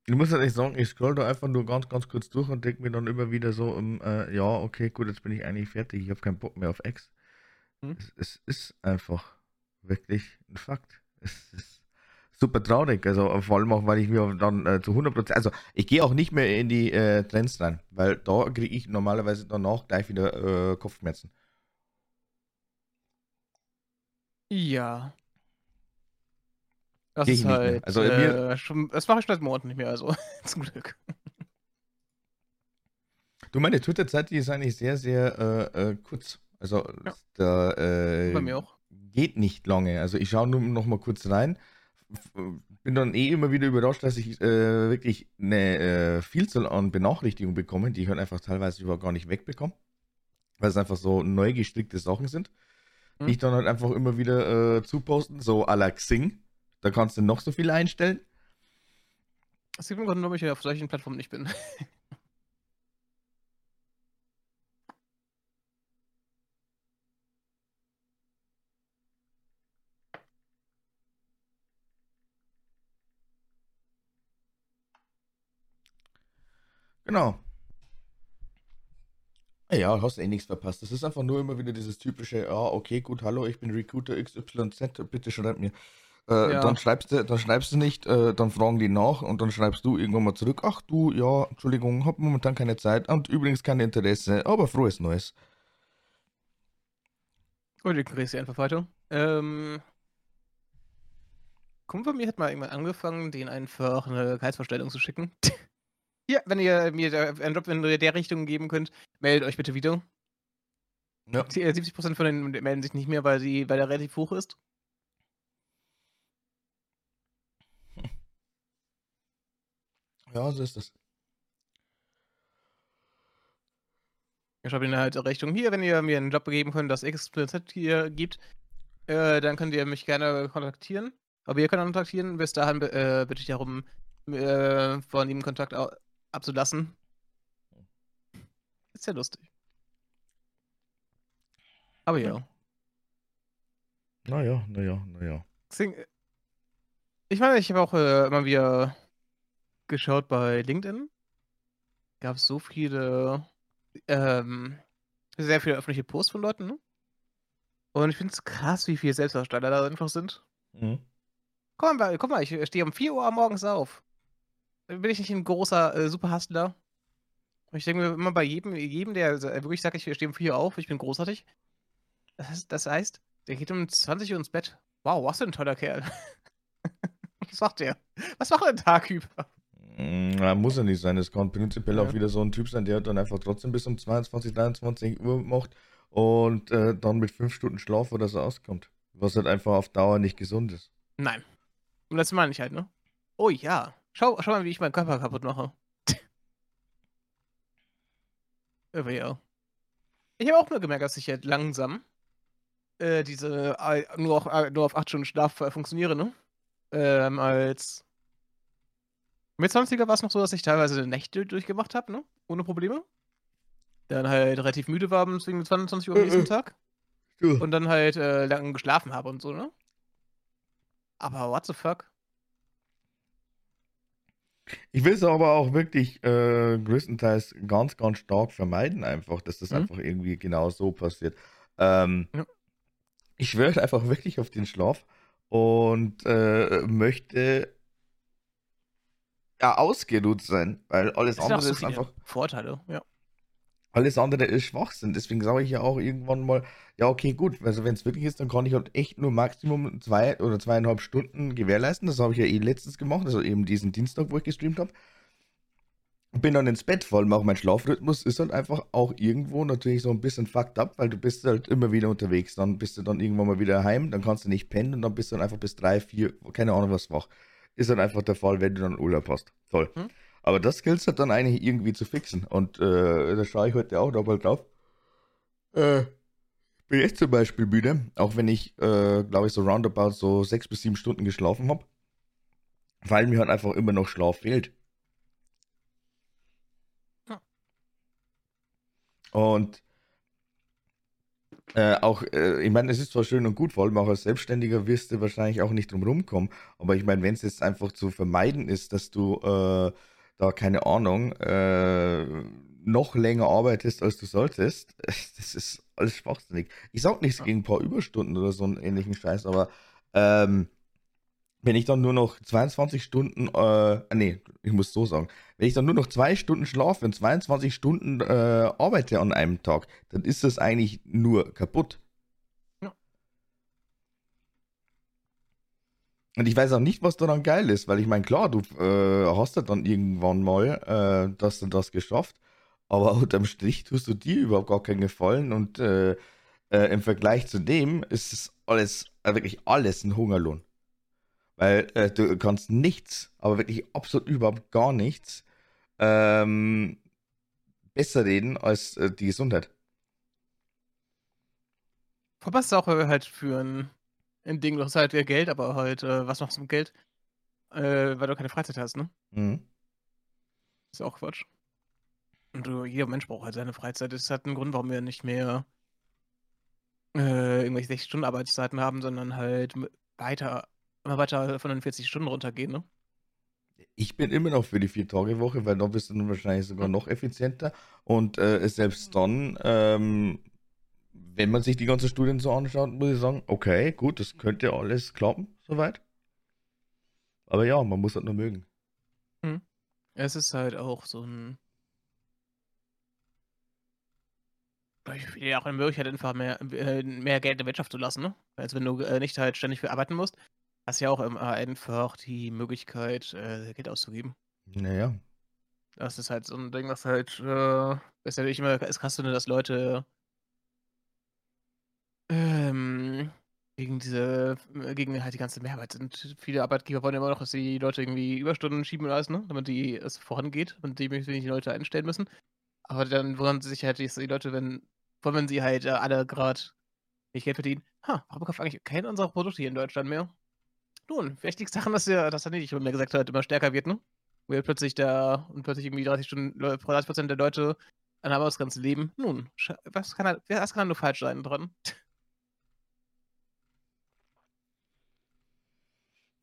ich muss halt echt sagen, ich scroll da einfach nur ganz, ganz kurz durch und denke mir dann immer wieder so, ähm, äh, ja, okay, gut, jetzt bin ich eigentlich fertig, ich habe keinen Bock mehr auf X. Mhm. Es es ist einfach wirklich 'n Fakt. Es ist super traurig, also, vor allem auch, weil ich mir dann, äh, zu 100% also, ich gehe auch nicht mehr in die, äh, Trends rein, weil da kriege ich normalerweise danach gleich wieder, äh, Kopfschmerzen. Ja. Das ist halt, Also, mir äh, schon das mache ich seit Monaten nicht mehr, also zum Glück. Du, meine Twitter-Zeit, die ist eigentlich sehr, sehr, äh, äh, kurz. Also, Ja. da, Bei mir auch. Geht nicht lange. Also, ich schaue nur noch mal kurz rein, f bin dann eh immer wieder überrascht, dass ich, äh, wirklich 'ne, äh, Vielzahl an Benachrichtigungen bekomme, die ich halt einfach teilweise überhaupt gar nicht wegbekomme, weil's einfach so neu gestrickte Sachen sind, die Mhm. ich dann halt einfach immer wieder, äh, zuposten, so à la Xing. Da kannst du noch so viel einstellen. Es gibt 'n Grund, warum ich auf solchen Plattformen nicht bin. Genau. Ja, hast eh nix verpasst. Das ist einfach nur immer wieder dieses typische: „Ah, okay, gut, hallo, ich bin Recruiter XYZ, bitte schreib mir.“ Äh, Ja. dann schreibst du dann schreibst du nicht, äh, dann fragen die nach und dann schreibst du irgendwann mal zurück: „Ach du, ja, Entschuldigung, habe momentan keine Zeit und übrigens kein Interesse, aber frohes Neues.“ Gut, ich sie einfach weiter. Ähm Kumpel von mir hat mal irgendwann angefangen, denen einfach 'ne Gehaltsvorstellung zu schicken. „Hier, wenn ihr mir einen Job in der Richtung geben könnt, meldet euch bitte wieder.“ Ja. Die, äh, 70% von denen melden sich nicht mehr, weil sie weil der relativ hoch ist. Ja, so ist das. Ich schreibe ihnen halt Richtung: „Hier, wenn ihr mir 'n Job geben könnt, das XYZ hier gibt, äh, dann könnt ihr mich gerne kontaktieren. Aber ihr könnt kontaktieren, bis dahin äh, bitte ich darum, äh, von ihm Kontakt abzulassen.“ Ist ja lustig. Aber Ja. ja. Na ja, na ja, na ja. Xing äh ich meine, ich habe auch, äh, immer wieder geschaut bei LinkedIn. Gab's so viele, ähm sehr viele öffentliche Posts von Leuten, ne? Und ich finde es krass, wie viele Selbstdarsteller da einfach sind. Mhm. Guck mal guck mal, ich, stehe um 4:00 morgens auf. Bin ich nicht 'n großer, äh, Super-Hustler? Ich denke mir immer bei jedem jedem, der sa wirklich sagt: „Ich stehe um 4:00 auf, ich bin großartig.“ Das heißt das heißt, der geht um 20:00 ins Bett. Wow, was für 'n toller Kerl. Was macht der? Was macht er 'n Tag über? Hm, ja, muss ja nicht sein. Es kann prinzipiell auch Ja. wieder so 'n Typ sein, der dann einfach trotzdem bis um 22:00, 23:00 macht und, äh, dann mit 5 Stunden Schlaf oder so auskommt, was halt einfach auf Dauer nicht gesund ist. Nein. Und das meine ich halt, ne? Oh ja, schau schau mal, wie ich meinen Körper kaputt mache. Aber ja. Ich habe auch nur gemerkt, dass ich halt langsam, äh, diese ei nur auf ei nur auf 8 Stunden Schlaf, äh, funktioniere, ne? Ähm, als Mitzwanziger war's noch so, dass ich teilweise Nächte durchgemacht habe, ne, ohne Probleme. Dann halt relativ müde war abends wegen 22:00 am Äh, nächsten äh. Tag. Und dann halt, äh, lang geschlafen habe und so, ne? Aber what the fuck? Ich will es aber auch wirklich äh, größtenteils ganz, ganz stark vermeiden, einfach, dass das Mhm. einfach irgendwie genau so passiert. Ähm, Ja. ich schwöre einfach wirklich auf den Schlaf und äh, möchte ja ausgeruht sein, weil alles auch andere ist einfach, Vorteile, ja. Alles andere ist Schwachsinn. Deswegen sage ich ja auch irgendwann mal, ja, okay, gut, also wenn es wirklich ist, dann kann ich halt echt nur Maximum zwei oder zweieinhalb Stunden gewährleisten. Das habe ich ja eh letztens gemacht, also eben diesen Dienstag, wo ich gestreamt habe. Bin dann ins Bett, vor allem auch mein Schlafrhythmus ist halt einfach auch irgendwo natürlich so ein bisschen fucked up, weil du bist halt immer wieder unterwegs. Dann bist du dann irgendwann mal wieder heim, dann kannst du nicht pennen und dann bist du dann einfach bis drei, vier, keine Ahnung was wach. Ist dann einfach der Fall, wenn du dann Urlaub hast. Toll. Hm? Aber das gilt halt dann eigentlich irgendwie zu fixen. Und äh, da schaue ich heute auch nochmal drauf. Äh, bin ich zum Beispiel müde, auch wenn ich, äh, glaube ich, so roundabout so sechs bis sieben Stunden geschlafen habe, weil mir halt einfach immer noch Schlaf fehlt. Ja. Und äh, auch, äh, ich meine, es ist zwar schön und gut, vor allem auch als Selbstständiger wirst du wahrscheinlich auch nicht drum rumkommen, aber ich meine, wenn es jetzt einfach zu vermeiden ist, dass du äh, da, keine Ahnung, äh, noch länger arbeitest, als du solltest, das ist alles schwachsinnig. Ich sag nichts gegen ein paar Überstunden oder so einen ähnlichen Scheiß, aber ähm, wenn ich dann nur noch 22 Stunden, äh, nee, ich muss so sagen, wenn ich dann nur noch zwei Stunden schlafe und 22 Stunden äh, arbeite an einem Tag, dann ist das eigentlich nur kaputt. Und ich weiß auch nicht, was daran geil ist, weil ich meine, klar, du äh, hast ja dann irgendwann mal äh, das und das geschafft, aber unterm Strich tust du dir überhaupt gar keinen Gefallen und äh, äh, im Vergleich zu dem ist es alles, äh, wirklich alles ein Hungerlohn. Weil äh, du kannst nichts, aber wirklich absolut überhaupt gar nichts ähm, besser reden als die Gesundheit. Verpasst auch halt für ein, ein Ding, du hast halt Geld, aber halt, äh, was machst du mit Geld? Äh, weil du keine Freizeit hast, ne? Mhm. Ist ja auch Quatsch. Und du, jeder Mensch braucht halt seine Freizeit. Das hat einen Grund, warum wir nicht mehr äh, irgendwelche 60 Stunden Arbeitszeiten haben, sondern halt weiter, immer weiter von den 40 Stunden runtergehen, ne? Ich bin immer noch für die Vier-Tage-Woche, weil dann bist du dann wahrscheinlich sogar noch effizienter. Und äh, selbst dann, ähm, wenn man sich die ganzen Studien so anschaut, muss ich sagen, okay, gut, das könnte alles klappen, soweit. Aber ja, man muss halt nur mögen. Es ist halt auch so ein. Ich finde ja auch eine Möglichkeit, einfach mehr, äh, mehr Geld in der Wirtschaft zu lassen, ne? Als wenn du äh, nicht halt ständig für arbeiten musst, hast du ja auch einfach die Möglichkeit, äh, Geld auszugeben. Naja. Das ist halt so ein Ding, was halt, äh, ist natürlich immer, ist krass, dass Leute ähm, gegen diese, äh, gegen halt die ganze Mehrarbeit sind. Viele Arbeitgeber wollen immer noch, dass die Leute irgendwie Überstunden schieben und alles, ne? Damit die, es vorangeht und die möglichst wenig Leute einstellen müssen. Aber dann wundern sie sich halt, dass die Leute, wenn, vor wenn sie halt äh, alle gerade nicht Geld verdienen, ha, warum kauft eigentlich keiner unserer Produkte hier in Deutschland mehr? Nun, vielleicht liegt es daran, dass der, dass er nicht, wie mir gesagt hat, immer stärker wird, ne? Wo ja plötzlich da und plötzlich irgendwie 30 Stunden, 30 Prozent der Leute an der Arbeitsgrenze leben. Nun, was kann da, was kann da nur falsch sein dran?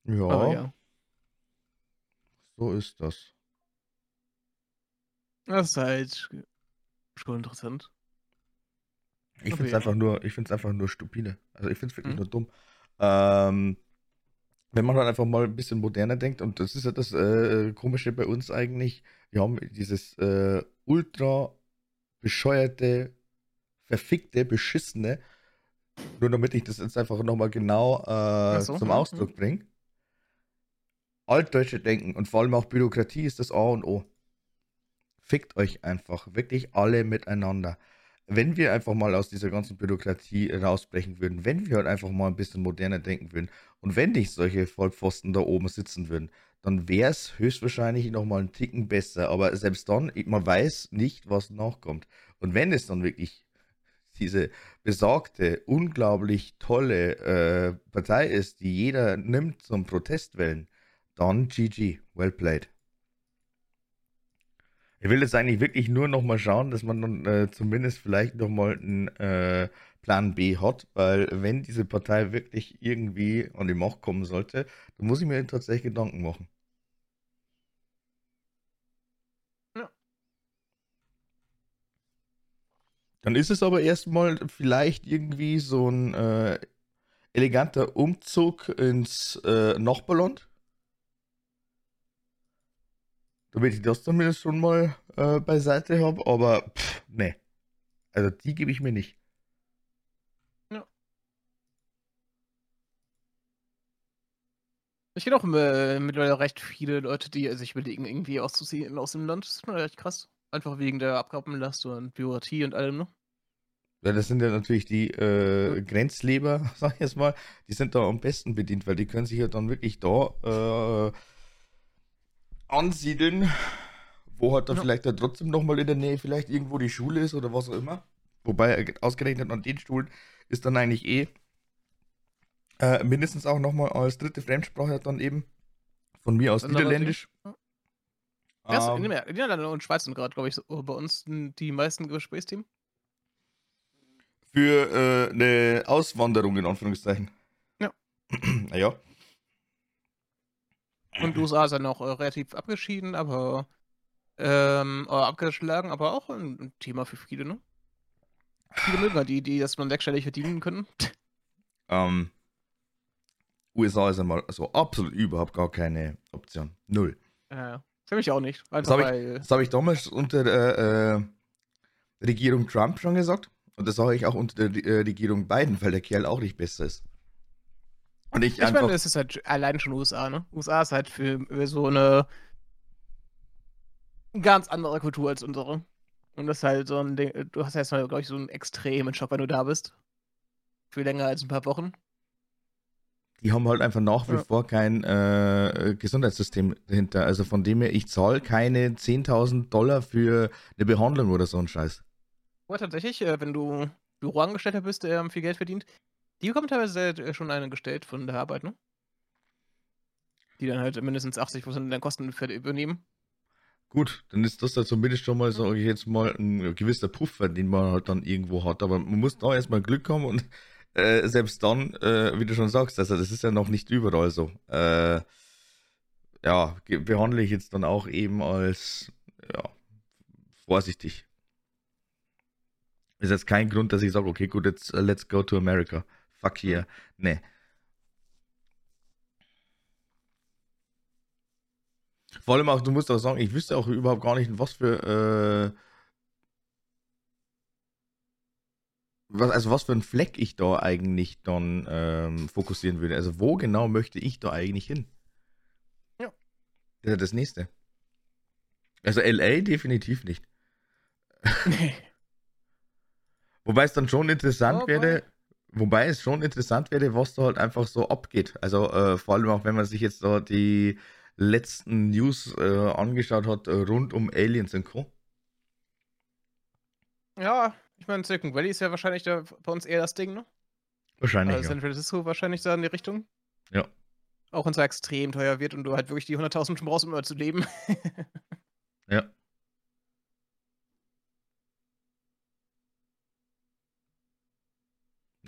Ja, ja, so ist das. das ist halt schon interessant. Ich finde es einfach nur, ich finde es einfach nur stupide. Also ich finde es wirklich Mhm. nur dumm. Ähm, wenn man halt einfach mal ein bisschen moderner denkt, und das ist ja das äh, Komische bei uns eigentlich, wir haben dieses äh, ultra bescheuerte, verfickte, beschissene, nur damit ich das jetzt einfach nochmal genau äh, so, zum ja, Ausdruck bringe. Altdeutsche Denken und vor allem auch Bürokratie ist das A und O. Fickt euch einfach, wirklich alle miteinander. Wenn wir einfach mal aus dieser ganzen Bürokratie rausbrechen würden, wenn wir halt einfach mal ein bisschen moderner denken würden und wenn nicht solche Vollpfosten da oben sitzen würden, dann wäre es höchstwahrscheinlich nochmal einen Ticken besser. Aber selbst dann, man weiß nicht, was nachkommt. Und wenn es dann wirklich diese besagte, unglaublich tolle äh, Partei ist, die jeder nimmt zum Protestwellen, dann GG. Well played. Ich will jetzt eigentlich wirklich nur nochmal schauen, dass man dann, äh, zumindest vielleicht nochmal einen äh, Plan B hat, weil wenn diese Partei wirklich irgendwie an die Macht kommen sollte, dann muss ich mir tatsächlich Gedanken machen. Ja. Dann ist es aber erstmal vielleicht irgendwie so ein äh, eleganter Umzug ins äh, Nachbarland. Damit ich das zumindest schon mal äh, beiseite habe, aber pff, nee. Also die gebe ich mir nicht. Ja. Ich kenne auch äh, mittlerweile recht viele Leute, die sich überlegen, irgendwie auszuziehen aus dem Land. Das ist schon recht krass. Einfach wegen der Abgabenlast und Bürokratie und allem, ne? Ja, das sind ja natürlich die äh, Grenzleber, sag ich jetzt mal, die sind da am besten bedient, weil die können sich ja dann wirklich da äh, ansiedeln, wo halt dann ja. vielleicht dann trotzdem nochmal in der Nähe vielleicht irgendwo die Schule ist oder was auch immer. Wobei äh, ausgerechnet an den Schulen ist dann eigentlich eh äh, mindestens auch nochmal als dritte Fremdsprache dann eben von mir aus Niederländisch. Ja, ähm, Niederlande und Schweiz sind gerade, glaube ich, so bei uns die meisten Gesprächsthemen für äh, eine Auswanderung in Anführungszeichen. Ja. naja. Und USA ist dann auch äh, relativ abgeschieden, aber ähm, abgeschlagen, aber auch ein, Thema für viele, ne? Viele halt die Idee, dass man sechsstellig verdienen können. Ähm, USA ist einmal so absolut überhaupt gar keine Option. Null. Ja, für mich auch nicht. das habe ich, hab ich, damals unter der äh, Regierung Trump schon gesagt. Und das sage ich auch unter der äh, Regierung Biden, weil der Kerl auch nicht besser ist. Und ich, ich einfach... meine, es ist halt allein schon USA, ne? USA ist halt für, für so eine ganz andere Kultur als unsere. Und das ist halt so ein Ding, du hast jetzt mal, glaube ich, so einen extremen Schock, wenn du da bist. Für länger als ein paar Wochen. Die haben halt einfach nach wie ja. vor kein äh, Gesundheitssystem dahinter. Also von dem her, ich zahle keine 10.000 Dollar für eine Behandlung oder so ein Scheiß. Aber tatsächlich, äh, wenn du Büroangestellter bist, der viel Geld verdient, die bekommen teilweise äh, schon einen gestellt von der Arbeit, ne? Die dann halt mindestens 80% der Kosten übernehmen. Gut, dann ist das da zumindest schon mal, sage ich jetzt mal, ein gewisser Puffer, den man halt dann irgendwo hat. Aber man muss da erstmal Glück haben und äh, selbst dann, äh, wie du schon sagst, also das ist ja noch nicht überall so. Äh, ja, behandle ich jetzt dann auch eben als ja, vorsichtig. Ist jetzt kein Grund, dass ich sage, okay, gut, jetzt uh, let's go to America. Fuck here. Nee. Vor allem auch, du musst auch sagen, ich wüsste auch überhaupt gar nicht, was für, äh, was, also was für ein Fleck ich da eigentlich dann ähm, fokussieren würde. Also wo genau möchte ich da eigentlich hin? Ja. Das ist das nächste. Also LA definitiv nicht. Nee. Wobei es dann schon interessant oh, wäre, wobei es schon interessant wäre, was da halt einfach so abgeht. Also äh, vor allem auch, wenn man sich jetzt da die letzten News äh, angeschaut hat, äh, rund um Aliens und Co. Ja, ich meine, Silicon Valley ist ja wahrscheinlich da bei uns eher das Ding, ne? Wahrscheinlich. Also San Francisco wahrscheinlich da in die Richtung. Ja. Auch wenn es extrem teuer wird und du halt wirklich die 100.000 schon brauchst, um zu leben. ja.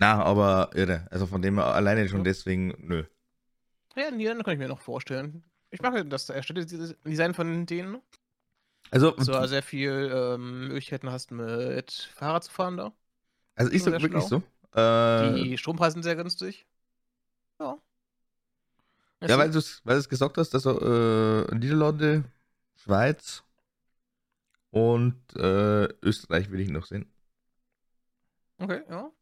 Na, aber irre. Also von dem alleine schon deswegen, nö. Ja, Niederlande kann ich mir noch vorstellen. Ich mag das Design von denen. Also, so sehr viel ähm, Möglichkeiten hast mit Fahrrad zu fahren da. Also ist das wirklich schlau. so? Äh, die Strompreise sind sehr günstig. Ja. Ja, weil du es weil gesagt hast, dass äh, Niederlande, Schweiz und äh, Österreich will ich noch sehen. Okay, ja. Aber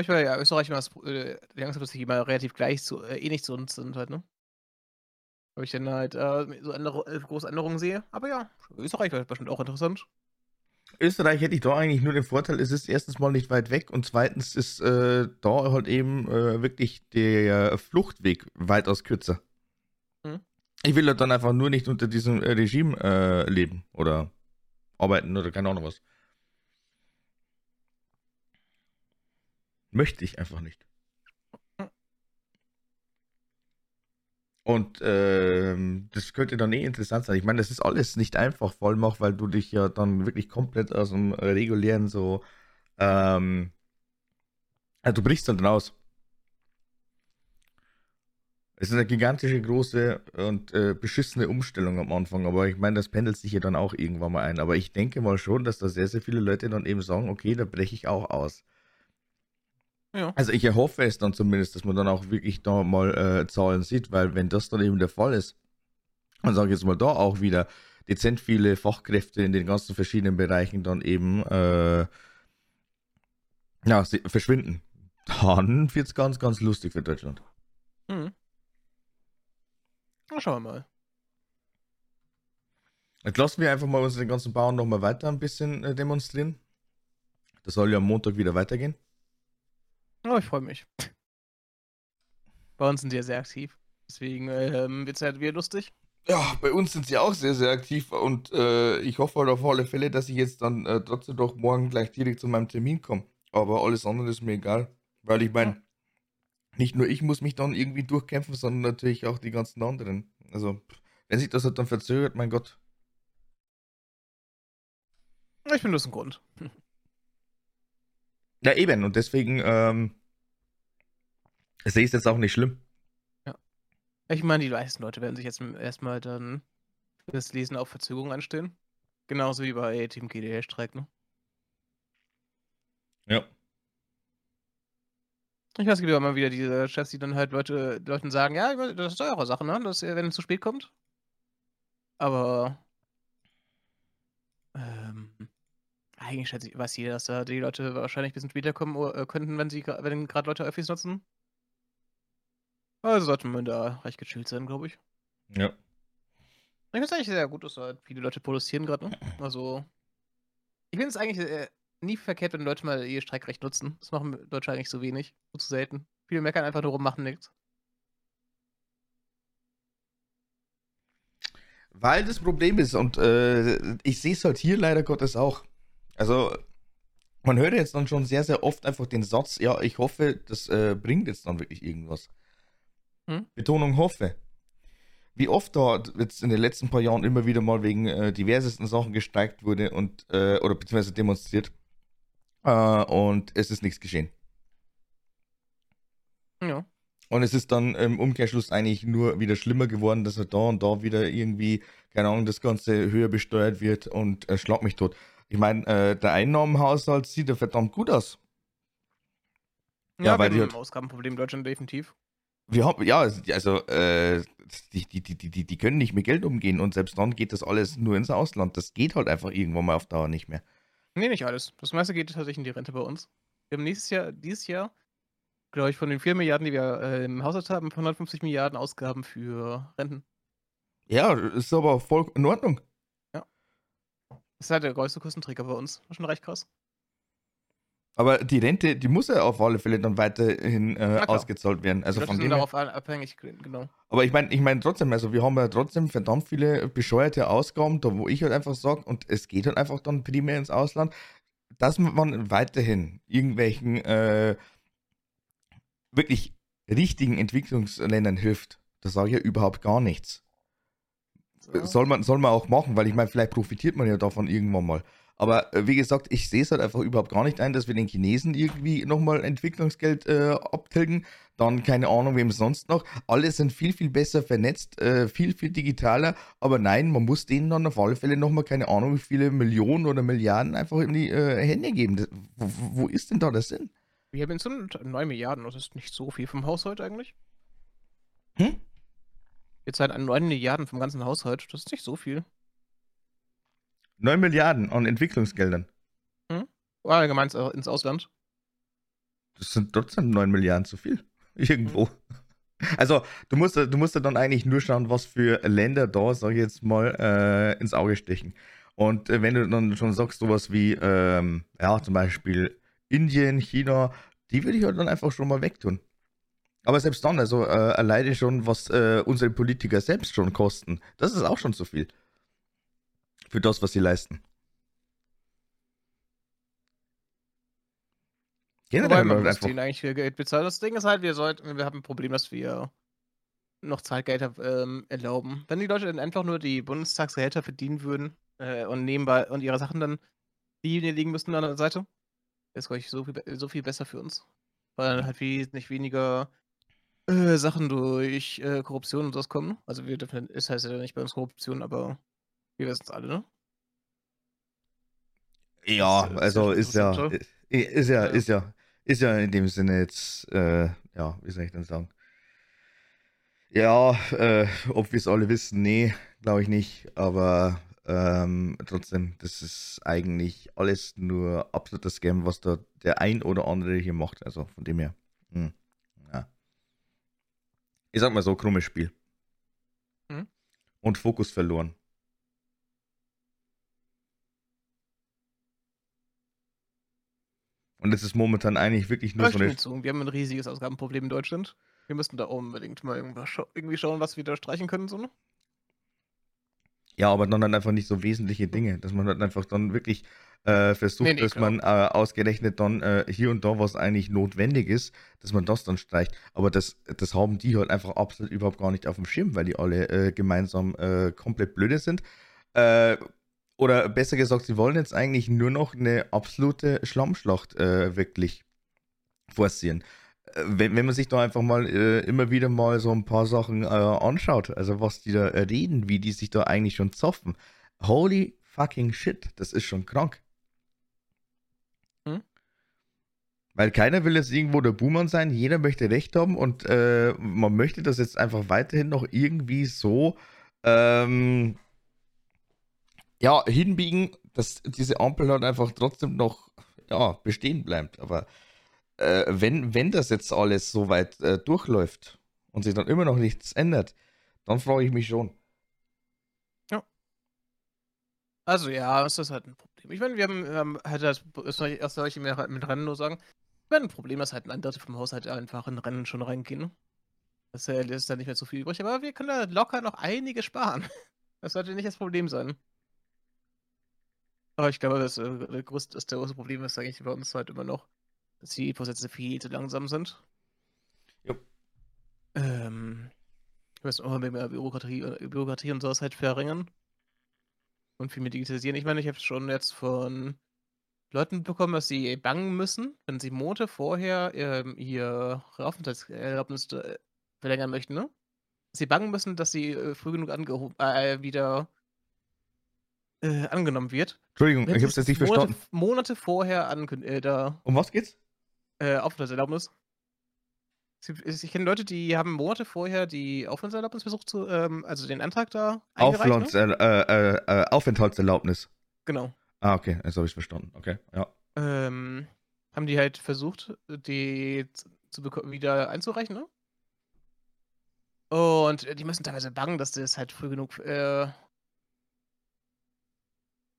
ich war ja Österreich immer das, äh, die Angst, dass die immer relativ gleich zu, äh, ähnlich zu uns sind halt, ne? Ob ich dann halt äh, so andere, äh, große Änderungen sehe. Aber ja, Österreich wäre bestimmt auch interessant. Österreich hätte ich da eigentlich nur den Vorteil, es ist erstens mal nicht weit weg und zweitens ist äh, da halt eben äh, wirklich der Fluchtweg weitaus kürzer. Hm. Ich will halt dann einfach nur nicht unter diesem äh, Regime äh, leben oder arbeiten oder keine Ahnung was. Möchte ich einfach nicht. Und ähm, das könnte dann eh interessant sein. Ich meine, das ist alles nicht einfach, vor allem auch, weil du dich ja dann wirklich komplett aus dem regulären so, ähm, also du brichst dann raus. Es ist eine gigantische, große und äh, beschissene Umstellung am Anfang, aber ich meine, das pendelt sich ja dann auch irgendwann mal ein. Aber ich denke mal schon, dass da sehr, sehr viele Leute dann eben sagen, okay, da breche ich auch aus. Ja. Also ich erhoffe es dann zumindest, dass man dann auch wirklich da mal äh, Zahlen sieht, weil wenn das dann eben der Fall ist, dann sage ich jetzt mal da auch wieder dezent viele Fachkräfte in den ganzen verschiedenen Bereichen dann eben äh, ja, verschwinden. Dann wird es ganz, ganz lustig für Deutschland. Mhm. Na, schauen wir mal. Jetzt lassen wir einfach mal unsere ganzen Bauern noch mal weiter ein bisschen äh, demonstrieren. Das soll ja am Montag wieder weitergehen. Oh, ich freue mich. Bei uns sind die ja sehr aktiv. Deswegen ähm, wird es halt wieder lustig. Ja, bei uns sind sie auch sehr, sehr aktiv und äh, ich hoffe halt auf alle Fälle, dass ich jetzt dann äh, trotzdem doch morgen gleich direkt zu meinem Termin komme. Aber alles andere ist mir egal. Weil ich meine, nicht nur ich muss mich dann irgendwie durchkämpfen, sondern natürlich auch die ganzen anderen. Also, wenn sich das halt dann verzögert, mein Gott. Ich finde das ein Grund. Ja, eben. Und deswegen ähm, sehe ich es jetzt auch nicht schlimm. Ja. Ich meine, die meisten Leute werden sich jetzt erstmal dann für das Lesen auf Verzögerung anstellen. Genauso wie bei Team GDL-Streik, ne? Ja. Ich weiß, es gibt ja immer wieder diese Chefs, die dann halt Leute, Leuten sagen, ja, das ist eure Sache, ne? Dass wenn es zu spät kommt. Aber ähm, eigentlich schätze ich, weiß jeder, dass da die Leute wahrscheinlich ein bisschen später kommen äh, könnten, wenn sie wenn gerade Leute Öffis nutzen. Also sollte man da recht gechillt sein, glaube ich. Ja. Ich finde es eigentlich sehr gut, dass da viele Leute produzieren gerade, ne? Also, ich finde es eigentlich äh, nie verkehrt, wenn Leute mal ihr Streikrecht nutzen. Das machen Deutsche eigentlich so wenig, so zu selten. Viele meckern einfach nur rum, machen nichts. Weil das Problem ist, und äh, ich sehe es halt hier leider Gottes auch. Also, man hört jetzt dann schon sehr, sehr oft einfach den Satz, ja, ich hoffe, das äh, bringt jetzt dann wirklich irgendwas. Hm? Betonung hoffe. Wie oft da jetzt in den letzten paar Jahren immer wieder mal wegen äh, diversesten Sachen gestreikt wurde und, äh, oder beziehungsweise demonstriert. Äh, und es ist nichts geschehen. Ja. Und es ist dann im Umkehrschluss eigentlich nur wieder schlimmer geworden, dass er da und da wieder irgendwie, keine Ahnung, das Ganze höher besteuert wird und äh, schlag mich tot. Ich meine, äh, der Einnahmenhaushalt sieht ja verdammt gut aus. Ja, ja weil die halt, Ausgabenproblem Deutschland definitiv. Wir haben, ja, also äh, die, die, die, die, die können nicht mit Geld umgehen und selbst dann geht das alles nur ins Ausland. Das geht halt einfach irgendwann mal auf Dauer nicht mehr. Nee, nicht alles. Das meiste geht tatsächlich in die Rente bei uns. Wir haben nächstes Jahr, dieses Jahr, glaube ich, von den 4 Milliarden, die wir äh, im Haushalt haben, 150 Milliarden Ausgaben für Renten. Ja, ist aber voll in Ordnung. Das ist halt der größte Kostenträger bei uns. Das ist schon recht krass. Aber die Rente, die muss ja auf alle Fälle dann weiterhin äh, ausgezahlt werden. Also von dem darauf abhängig, genau. Aber ich meine, ich meine trotzdem, also wir haben ja trotzdem verdammt viele bescheuerte Ausgaben, da wo ich halt einfach sage, und es geht halt einfach dann primär ins Ausland, dass man weiterhin irgendwelchen äh, wirklich richtigen Entwicklungsländern hilft. Das sage ich ja überhaupt gar nichts. Ja. Soll, man, soll man auch machen, weil ich meine, vielleicht profitiert man ja davon irgendwann mal. Aber äh, wie gesagt, ich sehe es halt einfach überhaupt gar nicht ein, dass wir den Chinesen irgendwie nochmal Entwicklungsgeld äh, abtilgen. Dann keine Ahnung, wem sonst noch. Alle sind viel, viel besser vernetzt, äh, viel, viel digitaler. Aber nein, man muss denen dann auf alle Fälle nochmal keine Ahnung, wie viele Millionen oder Milliarden einfach in die äh, Hände geben. Das, wo, wo, ist denn da der Sinn? Wir haben jetzt 9 Milliarden, das ist nicht so viel vom Haushalt eigentlich. Hm? Jetzt halt an 9 Milliarden vom ganzen Haushalt, das ist nicht so viel. 9 Milliarden an Entwicklungsgeldern. Hm? Allgemein ins Ausland. Das sind trotzdem 9 Milliarden zu viel. Irgendwo. Hm. Also, du musst, du musst ja dann eigentlich nur schauen, was für Länder da, sag ich jetzt mal, äh, ins Auge stechen. Und äh, wenn du dann schon sagst, sowas wie, ähm, ja, zum Beispiel Indien, China, die würde ich halt dann einfach schon mal wegtun. Aber selbst dann, also äh, alleine schon, was äh, unsere Politiker selbst schon kosten, das ist auch schon zu viel. Für das, was sie leisten. Generell Wobei man muss denen eigentlich viel Geld bezahlen. Das Ding ist halt, wir sollten, wir haben ein Problem, dass wir noch Zeitgelder ähm, erlauben. Wenn die Leute dann einfach nur die Bundestagsgehälter verdienen würden äh, und nebenbei und ihre Sachen dann die liegen müssten an der Seite, wäre es, glaube ich, so viel, so viel besser für uns. Weil dann halt wesentlich weniger äh, Sachen durch äh, Korruption und sowas kommen. Also wir dürfen, es heißt ja nicht bei uns Korruption, aber wir wissen es alle, ne? Ja, Das, äh, also ist ja, i- ist ja, Ja. ist ja, ist ja in dem Sinne jetzt, äh, ja, wie soll ich denn sagen? Ja, äh, ob wir es alle wissen, nee, glaube ich nicht, aber ähm, trotzdem, das ist eigentlich alles nur absoluter Scam, was da der ein oder andere hier macht, also von dem her, hm. Ich sag mal so, krummes Spiel. Mhm. Und Fokus verloren. Und es ist momentan eigentlich wirklich nur ich so eine. zu. Wir haben ein riesiges Ausgabenproblem in Deutschland. Wir müssten da unbedingt mal irgendwie schauen, was wir da streichen können, so, ne? Ja, aber dann, dann einfach nicht so wesentliche Dinge, dass man halt einfach dann wirklich äh, versucht, Nee, nee, dass klar. man äh, ausgerechnet dann äh, hier und da, was eigentlich notwendig ist, dass man das dann streicht. Aber das, das haben die halt einfach absolut überhaupt gar nicht auf dem Schirm, weil die alle äh, gemeinsam äh, komplett blöde sind. Äh, oder besser gesagt, sie wollen jetzt eigentlich nur noch eine absolute Schlammschlacht wirklich forcieren. Äh, Wenn, wenn man sich da einfach mal äh, immer wieder mal so ein paar Sachen äh, anschaut, also was die da reden, wie die sich da eigentlich schon zoffen. Holy fucking shit, das ist schon krank. Hm? Weil keiner will jetzt irgendwo der Buhmann sein, jeder möchte Recht haben und äh, man möchte das jetzt einfach weiterhin noch irgendwie so ähm, ja, hinbiegen, dass diese Ampel halt einfach trotzdem noch ja, bestehen bleibt. Aber äh, wenn, wenn das jetzt alles so weit äh, durchläuft und sich dann immer noch nichts ändert, dann frage ich mich schon. Also ja, das ist halt ein Problem. Ich meine, wir haben, haben halt das, das soll ich, das mir halt mit Rennen nur sagen. Wir haben ein Problem, dass halt ein Drittel vom Haushalt einfach in Rennen schon reingehen. Das äh, ist da nicht mehr so viel übrig, aber wir können da locker noch einige sparen. Das sollte nicht das Problem sein. Aber ich glaube, das, äh, das größte Problem ist eigentlich bei uns halt immer noch, dass die Prozesse viel zu langsam sind. Jo. Ähm, wir müssen auch mehr Bürokratie, äh, Bürokratie und sowas halt verringern. Und viel mehr digitalisieren. Ich meine, ich habe schon jetzt von Leuten bekommen, dass sie bangen müssen, wenn sie Monate vorher ähm, ihre Aufenthaltserlaubnis äh, verlängern möchten, ne? Dass sie bangen müssen, dass sie äh, früh genug angehoben, äh, wieder äh, angenommen wird. Entschuldigung, Wenn ich es jetzt nicht Monate, verstanden. Monate vorher ankündigen, äh, da Um was geht's? Äh, Aufenthaltserlaubnis. Ich kenne Leute, die haben Monate vorher die Aufenthaltserlaubnis versucht zu, ähm, also den Antrag da eingereicht. Ne? äh, äh, äh, Aufenthaltserlaubnis. Genau. Ah, okay, jetzt habe ich verstanden. Okay, ja. ähm, haben die halt versucht, die zu, wieder einzureichen, ne? Und äh, die müssen teilweise bangen, dass das halt früh genug äh,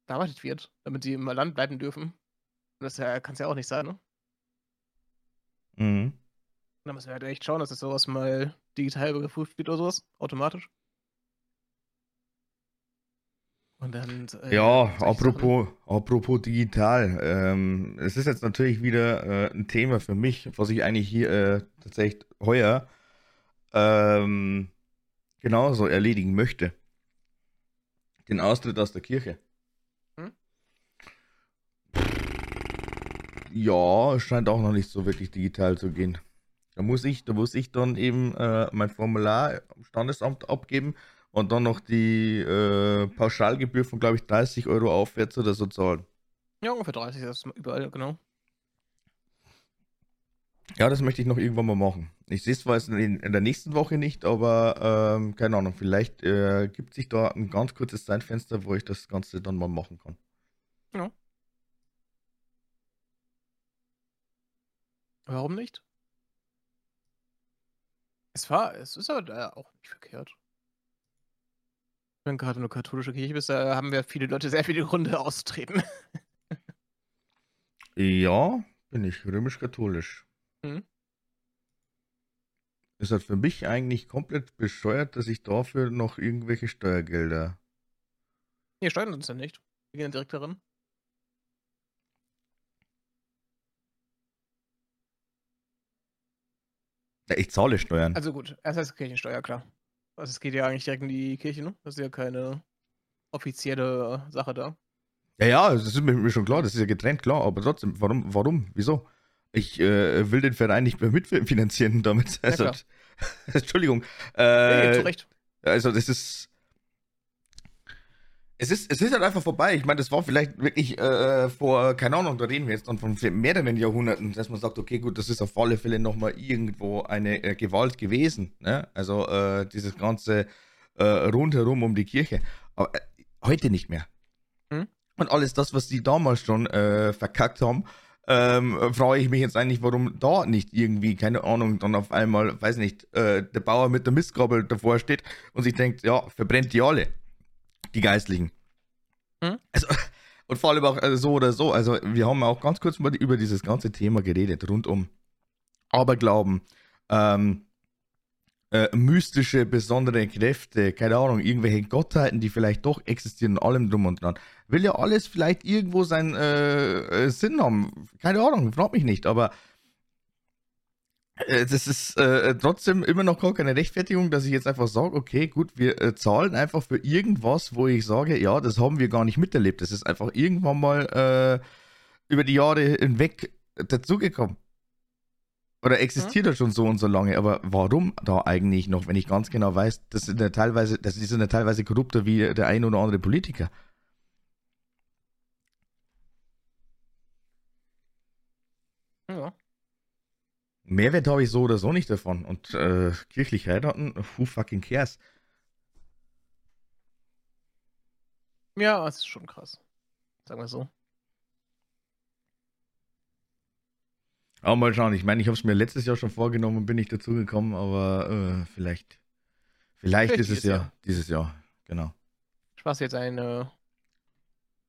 bearbeitet wird, damit die im Land bleiben dürfen. Das äh, kann es ja auch nicht sein, ne? Mhm. Da müssen wir halt echt schauen, dass das sowas mal digital überprüft wird oder sowas, automatisch. Und dann. äh, Ja, apropos, apropos digital. Ähm, es ist jetzt natürlich wieder äh, ein Thema für mich, was ich eigentlich hier äh, tatsächlich heuer ähm, genauso erledigen möchte. Den Austritt aus der Kirche. Ja, es scheint auch noch nicht so wirklich digital zu gehen. Da muss ich, da muss ich dann eben äh, mein Formular am Standesamt abgeben und dann noch die äh, Pauschalgebühr von, glaube ich, 30 Euro aufwärts oder so zahlen. Ja, ungefähr 30 ist das überall, genau. Ja, das möchte ich noch irgendwann mal machen. Ich sehe es zwar jetzt in, in der nächsten Woche nicht, aber ähm, keine Ahnung, vielleicht äh, gibt sich da ein ganz kurzes Zeitfenster, wo ich das Ganze dann mal machen kann. Warum nicht? Es war, es ist aber da auch nicht verkehrt. Wenn gerade eine katholische Kirche bist, da haben wir viele Leute sehr viele Gründe auszutreten. Ja, bin ich römisch-katholisch. Mhm. Ist halt für mich eigentlich komplett bescheuert, dass ich dafür noch irgendwelche Steuergelder. Nee, steuern uns ja nicht. Wir gehen direkt darin. Ja, ich zahle Steuern. Also gut, erst heißt Kirchensteuer, klar. Also es geht ja eigentlich direkt in die Kirche, ne? Das ist ja keine offizielle Sache da. Ja, ja, das ist mir, schon klar, das ist ja getrennt, klar, aber trotzdem, warum, warum, wieso? Ich äh, will den Verein nicht mehr mitfinanzieren damit. Also, klar. Entschuldigung. Äh, zu Recht. also das ist. Es ist, es ist halt einfach vorbei. Ich meine, das war vielleicht wirklich äh, vor, keine Ahnung, da reden wir jetzt dann von mehreren Jahrhunderten, dass man sagt, okay, gut, das ist auf alle Fälle nochmal irgendwo eine äh, Gewalt gewesen. Ne? Also äh, dieses ganze äh, rundherum um die Kirche. Aber äh, heute nicht mehr. Hm? Und alles das, was die damals schon äh, verkackt haben, ähm, frage ich mich jetzt eigentlich, warum da nicht irgendwie, keine Ahnung, dann auf einmal, weiß nicht, der Bauer mit der Mistgabel davor steht und sich denkt, ja, verbrennt die alle, die Geistlichen. Hm? Also, und vor allem auch äh, so oder so, also wir haben auch ganz kurz mal über dieses ganze Thema geredet, rund um Aberglauben, ähm, äh, mystische, besondere Kräfte, keine Ahnung, irgendwelche Gottheiten, die vielleicht doch existieren, allem drum und dran. Will ja alles vielleicht irgendwo seinen äh, äh, Sinn haben. Keine Ahnung, frag mich nicht, aber das ist äh, trotzdem immer noch gar keine Rechtfertigung, dass ich jetzt einfach sage, okay, gut, wir äh, zahlen einfach für irgendwas, wo ich sage, ja, das haben wir gar nicht miterlebt. Das ist einfach irgendwann mal äh, über die Jahre hinweg dazugekommen. Oder existiert das schon so und so lange, aber warum da eigentlich noch, wenn ich ganz genau weiß, das sind ja teilweise, das die sind ja teilweise korrupter wie der ein oder andere Politiker. Ja. Mehrwert habe ich so oder so nicht davon. Und äh, kirchlich heiraten, who fucking cares? Ja, es ist schon krass. Sagen wir so. Aber mal schauen, ich meine, ich habe es mir letztes Jahr schon vorgenommen und bin nicht dazu gekommen, aber äh, vielleicht, vielleicht Vielleicht ist es dieses ja Jahr. dieses Jahr, genau. Spaß jetzt ein äh,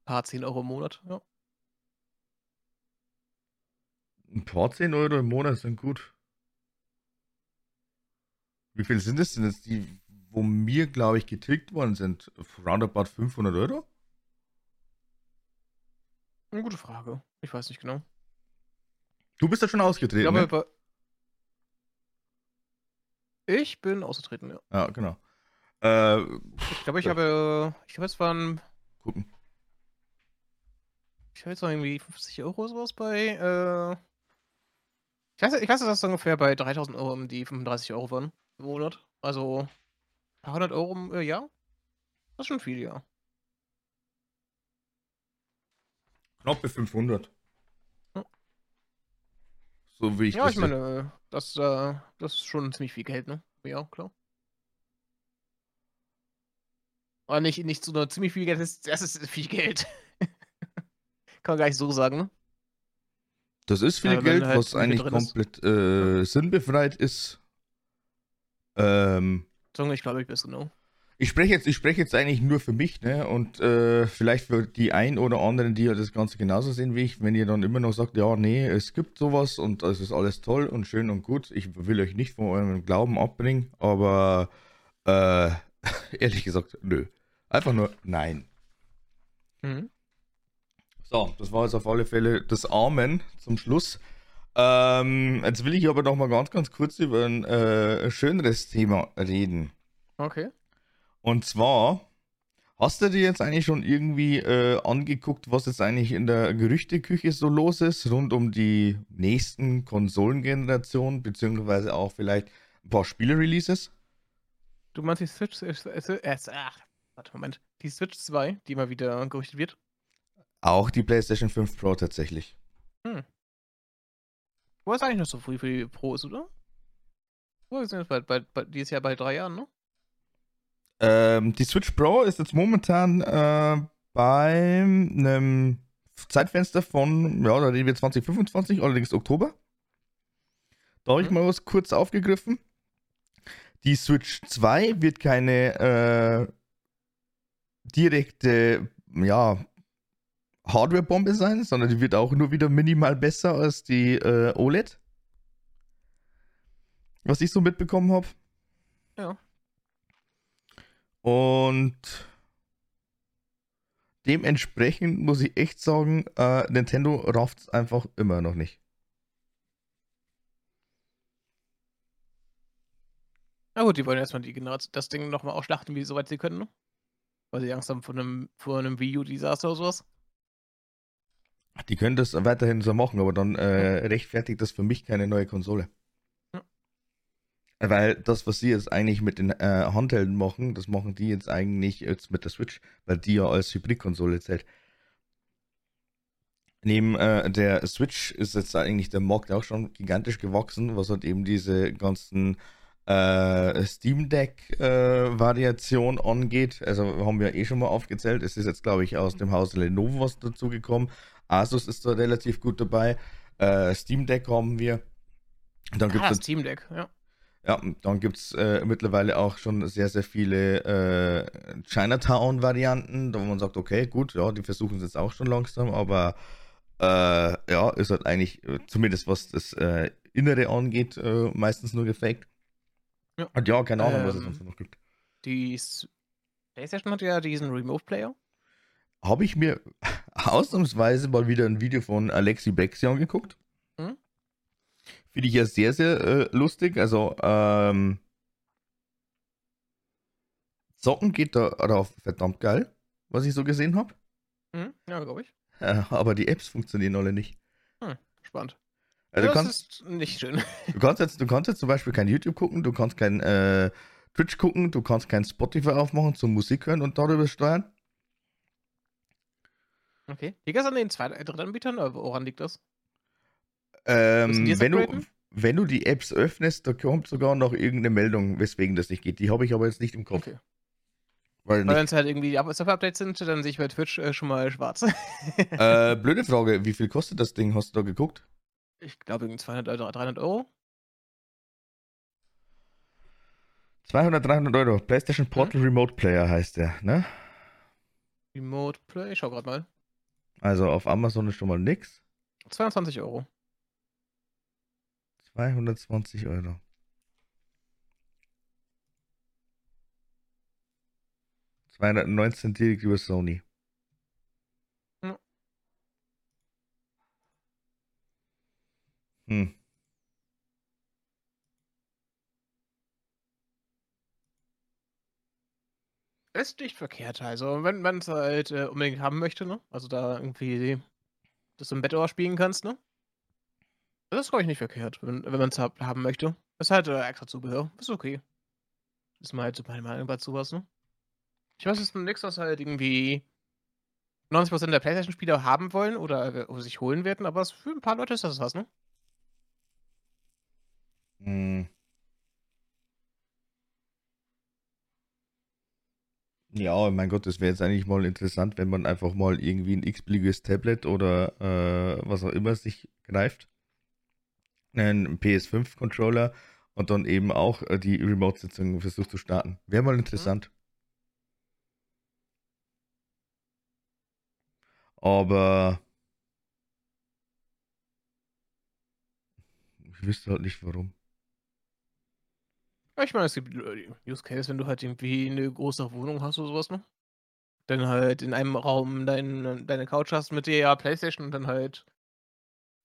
paar 10 Euro im Monat. Ja. Ein paar 10 Euro im Monat sind gut. Wie viel sind das denn jetzt, die, wo mir, glaube ich, getilgt worden sind? Roundabout 500 Euro? Eine gute Frage. Ich weiß nicht genau. Du bist ja schon Ich ausgetreten, glaube, ne? ich bin ausgetreten, ja. Ja, genau. Äh, Ich glaube, ich habe, ich glaube, es waren, gucken. ich habe jetzt noch irgendwie 50 Euro oder sowas bei, äh, ich weiß, ich weiß, dass das ungefähr bei 3000 Euro um die 35 Euro waren im Monat. Also, ein paar hundert Euro im äh, Jahr. Das ist schon viel, ja. Knappe 500. Ja. So wie ich Ja, das ich meine, das, äh, das ist schon ziemlich viel Geld, ne? Ja, klar. Aber nicht, nicht so nur ziemlich viel Geld, das ist, das ist viel Geld. Kann man gar nicht so sagen, ne? Das ist viel Ja, Geld, halt was eigentlich komplett äh, sinnbefreit ist. Ähm, ich glaube, ich bist genau. ich spreche jetzt, ich spreche jetzt eigentlich nur für mich, ne? Und äh, vielleicht für die ein oder anderen, die ja das Ganze genauso sehen wie ich, wenn ihr dann immer noch sagt, ja, nee, es gibt sowas und es ist alles toll und schön und gut. Ich will euch nicht von eurem Glauben abbringen, aber äh, ehrlich gesagt, nö. Einfach nur nein. Mhm. So, das war jetzt auf alle Fälle das Amen zum Schluss. Ähm, jetzt will ich aber noch mal ganz, ganz kurz über ein äh, schöneres Thema reden. Okay. Und zwar, hast du dir jetzt eigentlich schon irgendwie äh, angeguckt, was jetzt eigentlich in der Gerüchteküche so los ist, rund um die nächsten Konsolengenerationen, beziehungsweise auch vielleicht ein paar Spiele-Releases? Du meinst die Switch, äh, äh, äh, ach, warte, Moment. Die Switch 2, die mal wieder gerüchtet wird. Auch die PlayStation 5 Pro tatsächlich. Wo ist eigentlich noch so früh für die Pros, oder? Wo sind jetzt bald, bald, bald, dieses Jahr bei drei Jahren, ne? Ähm, die Switch Pro ist jetzt momentan äh, bei einem Zeitfenster von, ja, da reden wir 2025, allerdings Oktober. Da habe ich Mhm. mal was kurz aufgegriffen. Die Switch 2 wird keine äh, direkte, ja, Hardware-Bombe sein, sondern die wird auch nur wieder minimal besser als die äh, OLED. Was ich so mitbekommen habe. Ja. Und dementsprechend muss ich echt sagen, äh, Nintendo rafft es einfach immer noch nicht. Na gut, die wollen erstmal die Generation, das Ding nochmal ausschlachten, wie soweit sie können, ne? Weil sie Angst haben vor einem, vor einem Wii U-Desaster oder sowas. Die können das weiterhin so machen, aber dann äh, rechtfertigt das für mich keine neue Konsole. Ja. Weil das, was sie jetzt eigentlich mit den äh, Handhelden machen, das machen die jetzt eigentlich jetzt mit der Switch, weil die ja als Hybrid-Konsole zählt. Neben äh, der Switch ist jetzt eigentlich der Markt auch schon gigantisch gewachsen, was halt eben diese ganzen äh, Steam Deck äh, angeht. Also haben wir eh schon mal aufgezählt. Es ist jetzt, glaube ich, aus dem Haus Lenovo was dazugekommen. Asus ist da relativ gut dabei. Äh, Steam Deck haben wir. Dann gibt's ah, Steam Deck, ja. Ja, dann gibt es äh, mittlerweile auch schon sehr, sehr viele äh, Chinatown-Varianten, wo man sagt, okay, gut, ja, die versuchen es jetzt auch schon langsam, aber äh, ja, ist halt eigentlich, äh, zumindest was das äh, Innere angeht, meistens nur gefaked. Ja. Und ja, keine Ahnung, ähm, was es ähm, sonst noch gibt. Die PlayStation hat ja diesen Remote-Player. Habe ich mir ausnahmsweise mal wieder ein Video von Alexi Bexi angeguckt. Hm? Finde ich ja sehr, sehr äh, lustig. Also, ähm, Zocken geht da darauf verdammt geil, was ich so gesehen habe. Hm? Ja, glaube ich. Äh, aber die Apps funktionieren alle nicht. Hm, spannend. Also das kannst, ist nicht schön. Du kannst, jetzt, du kannst jetzt zum Beispiel kein YouTube gucken, du kannst kein äh, Twitch gucken, du kannst kein Spotify aufmachen zum Musik hören und darüber steuern. Okay. Liegt das an den zwei, dritten Anbietern oder woran liegt das? Ähm, wenn, du, wenn du die Apps öffnest, da kommt sogar noch irgendeine Meldung, weswegen das nicht geht. Die habe ich aber jetzt nicht im Kopf. Okay. Weil wenn es halt irgendwie die Software-Updates sind, dann sehe ich bei Twitch äh, schon mal schwarz. äh, blöde Frage, wie viel kostet das Ding? Hast du da geguckt? Ich glaube, irgendwie 200 Euro, 300 Euro. 200, 300 Euro. PlayStation Portal hm? Remote Player heißt der, ne? Remote Play, ich schau gerade mal. Also auf Amazon ist schon mal nix. 22 Euro. 220 Euro. Zweihundertneunzehn direkt über Sony. Hm. Ist nicht verkehrt, also wenn man es halt äh, unbedingt haben möchte, ne? Also da irgendwie das im Bett spielen kannst, ne? Das ist, glaube ich, nicht verkehrt, wenn, wenn man es haben möchte. Ist halt äh, extra Zubehör. Ist okay. Ist mal halt so meine Meinung dazu was, ne? Ich weiß, ist nichts, was halt irgendwie 90% der Playstation-Spieler haben wollen oder, oder sich holen werden, aber für ein paar Leute ist das was, ne? Hm. Ja, mein Gott, das wäre jetzt eigentlich mal interessant, wenn man einfach mal irgendwie ein x-beliebiges Tablet oder äh, was auch immer sich greift. Einen PS5-Controller und dann eben auch äh, die Remote-Sitzung versucht zu starten. Wäre mal interessant. Aber ich wüsste halt nicht warum. Ich meine, es gibt äh, Use Case, wenn du halt irgendwie eine große Wohnung hast oder sowas, ne? Dann halt in einem Raum dein, deine Couch hast mit dir ja Playstation und dann halt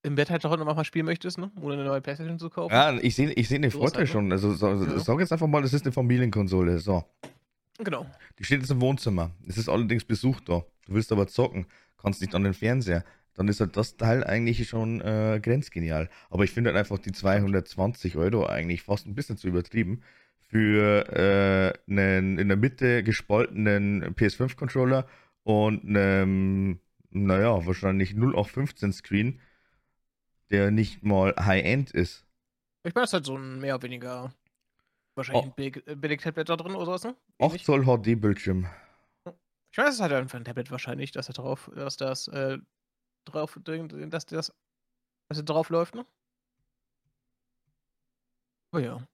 im Bett halt auch noch mal spielen möchtest, ne? Ohne eine neue Playstation zu kaufen. Ja, ich sehe ich seh den Vorteil schon. Also so, ja. sag jetzt einfach mal, das ist eine Familienkonsole. So. Genau. Die steht jetzt im Wohnzimmer. Es ist allerdings Besuch da. Du willst aber zocken, kannst nicht an den Fernseher dann ist halt das Teil eigentlich schon äh, grenzgenial. Aber ich finde halt einfach die 220 Euro eigentlich fast ein bisschen zu übertrieben für äh, einen in der Mitte gespaltenen PS5-Controller und einem, naja, wahrscheinlich 0815 Screen, der nicht mal High-End ist. Ich meine, es ist halt so ein mehr oder weniger wahrscheinlich oh. ein billig, äh, billig Tablet da drin oder sowas, ne? 8 Zoll HD-Bildschirm. Ich weiß, es ist halt einfach ein Tablet wahrscheinlich, dass er drauf, dass das äh, drauf, dass das was drauf läuft, ne? Oh ja.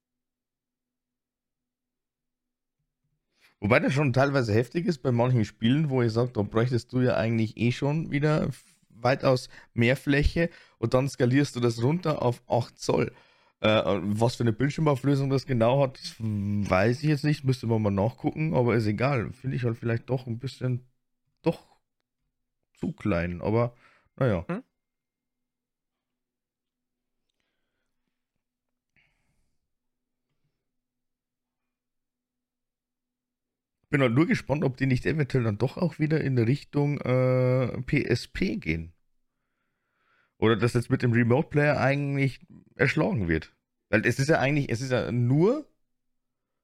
Wobei das schon teilweise heftig ist bei manchen Spielen, wo ihr sagt, da bräuchtest du ja eigentlich eh schon wieder weitaus mehr Fläche und dann skalierst du das runter auf 8 Zoll. Äh, was für eine Bildschirmauflösung das genau hat, weiß ich jetzt nicht, müsste man mal nachgucken, aber ist egal. Finde ich halt vielleicht doch ein bisschen doch zu klein, aber naja. Hm? Bin halt nur gespannt, ob die nicht eventuell dann doch auch wieder in Richtung äh, PSP gehen. Oder dass jetzt mit dem Remote Player eigentlich erschlagen wird. Weil es ist ja eigentlich, es ist ja nur,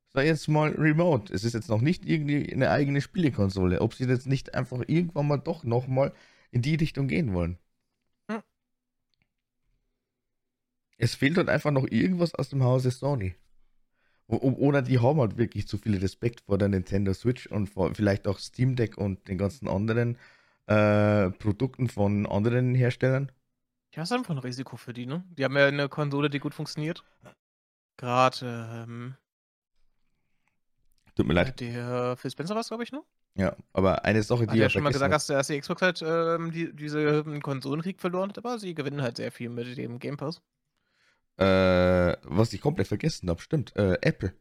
sag jetzt mal, Remote. Es ist jetzt noch nicht irgendwie eine eigene Spielekonsole. Ob sie jetzt nicht einfach irgendwann mal doch nochmal in die Richtung gehen wollen. Hm. Es fehlt halt einfach noch irgendwas aus dem Hause Sony. Oder die haben halt wirklich zu viel Respekt vor der Nintendo Switch und vor vielleicht auch Steam Deck und den ganzen anderen äh, Produkten von anderen Herstellern. Ja, ist einfach ein Risiko für die, ne? Die haben ja eine Konsole, die gut funktioniert. Gerade, ähm, Tut mir leid. Der Phil Spencer war es, glaube ich, ne? Ja, aber eine Sache, die. Hat ja schon mal gesagt, hast, dass die Xbox halt ähm, die, diese Konsolenkrieg verloren hat, aber sie gewinnen halt sehr viel mit dem Game Pass. Äh, was ich komplett vergessen habe, stimmt, äh, Apple.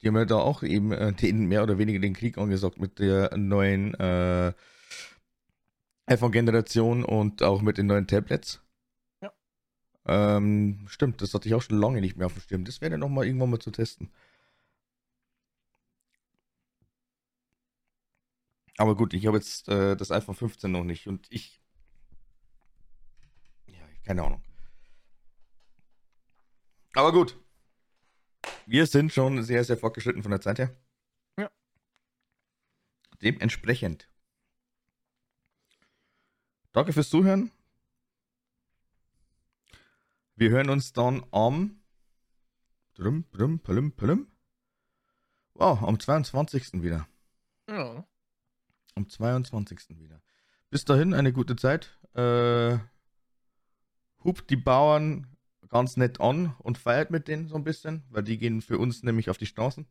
Die haben ja da auch eben äh, den, mehr oder weniger den Krieg angesagt mit der neuen äh, iPhone-Generation und auch mit den neuen Tablets. Ja. Ähm, stimmt, das hatte ich auch schon lange nicht mehr auf dem Schirm. Das wäre dann nochmal irgendwann mal zu testen. Aber gut, ich habe jetzt äh, das iPhone 15 noch nicht und ich. Ja, keine Ahnung. Aber gut. Wir sind schon sehr, sehr fortgeschritten von der Zeit her. Ja. Dementsprechend. Danke fürs Zuhören. Wir hören uns dann am. Drum, drum, palim, palim. Wow, am 22. wieder. Ja. Am 22. wieder. Bis dahin eine gute Zeit. Äh, hupt die Bauern ganz nett an und feiert mit denen so ein bisschen, weil die gehen für uns nämlich auf die Straßen.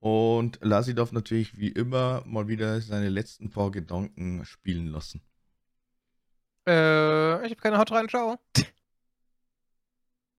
Und Lassi darf natürlich wie immer mal wieder seine letzten paar Gedanken spielen lassen. Äh, ich habe keine Haut rein, ciao.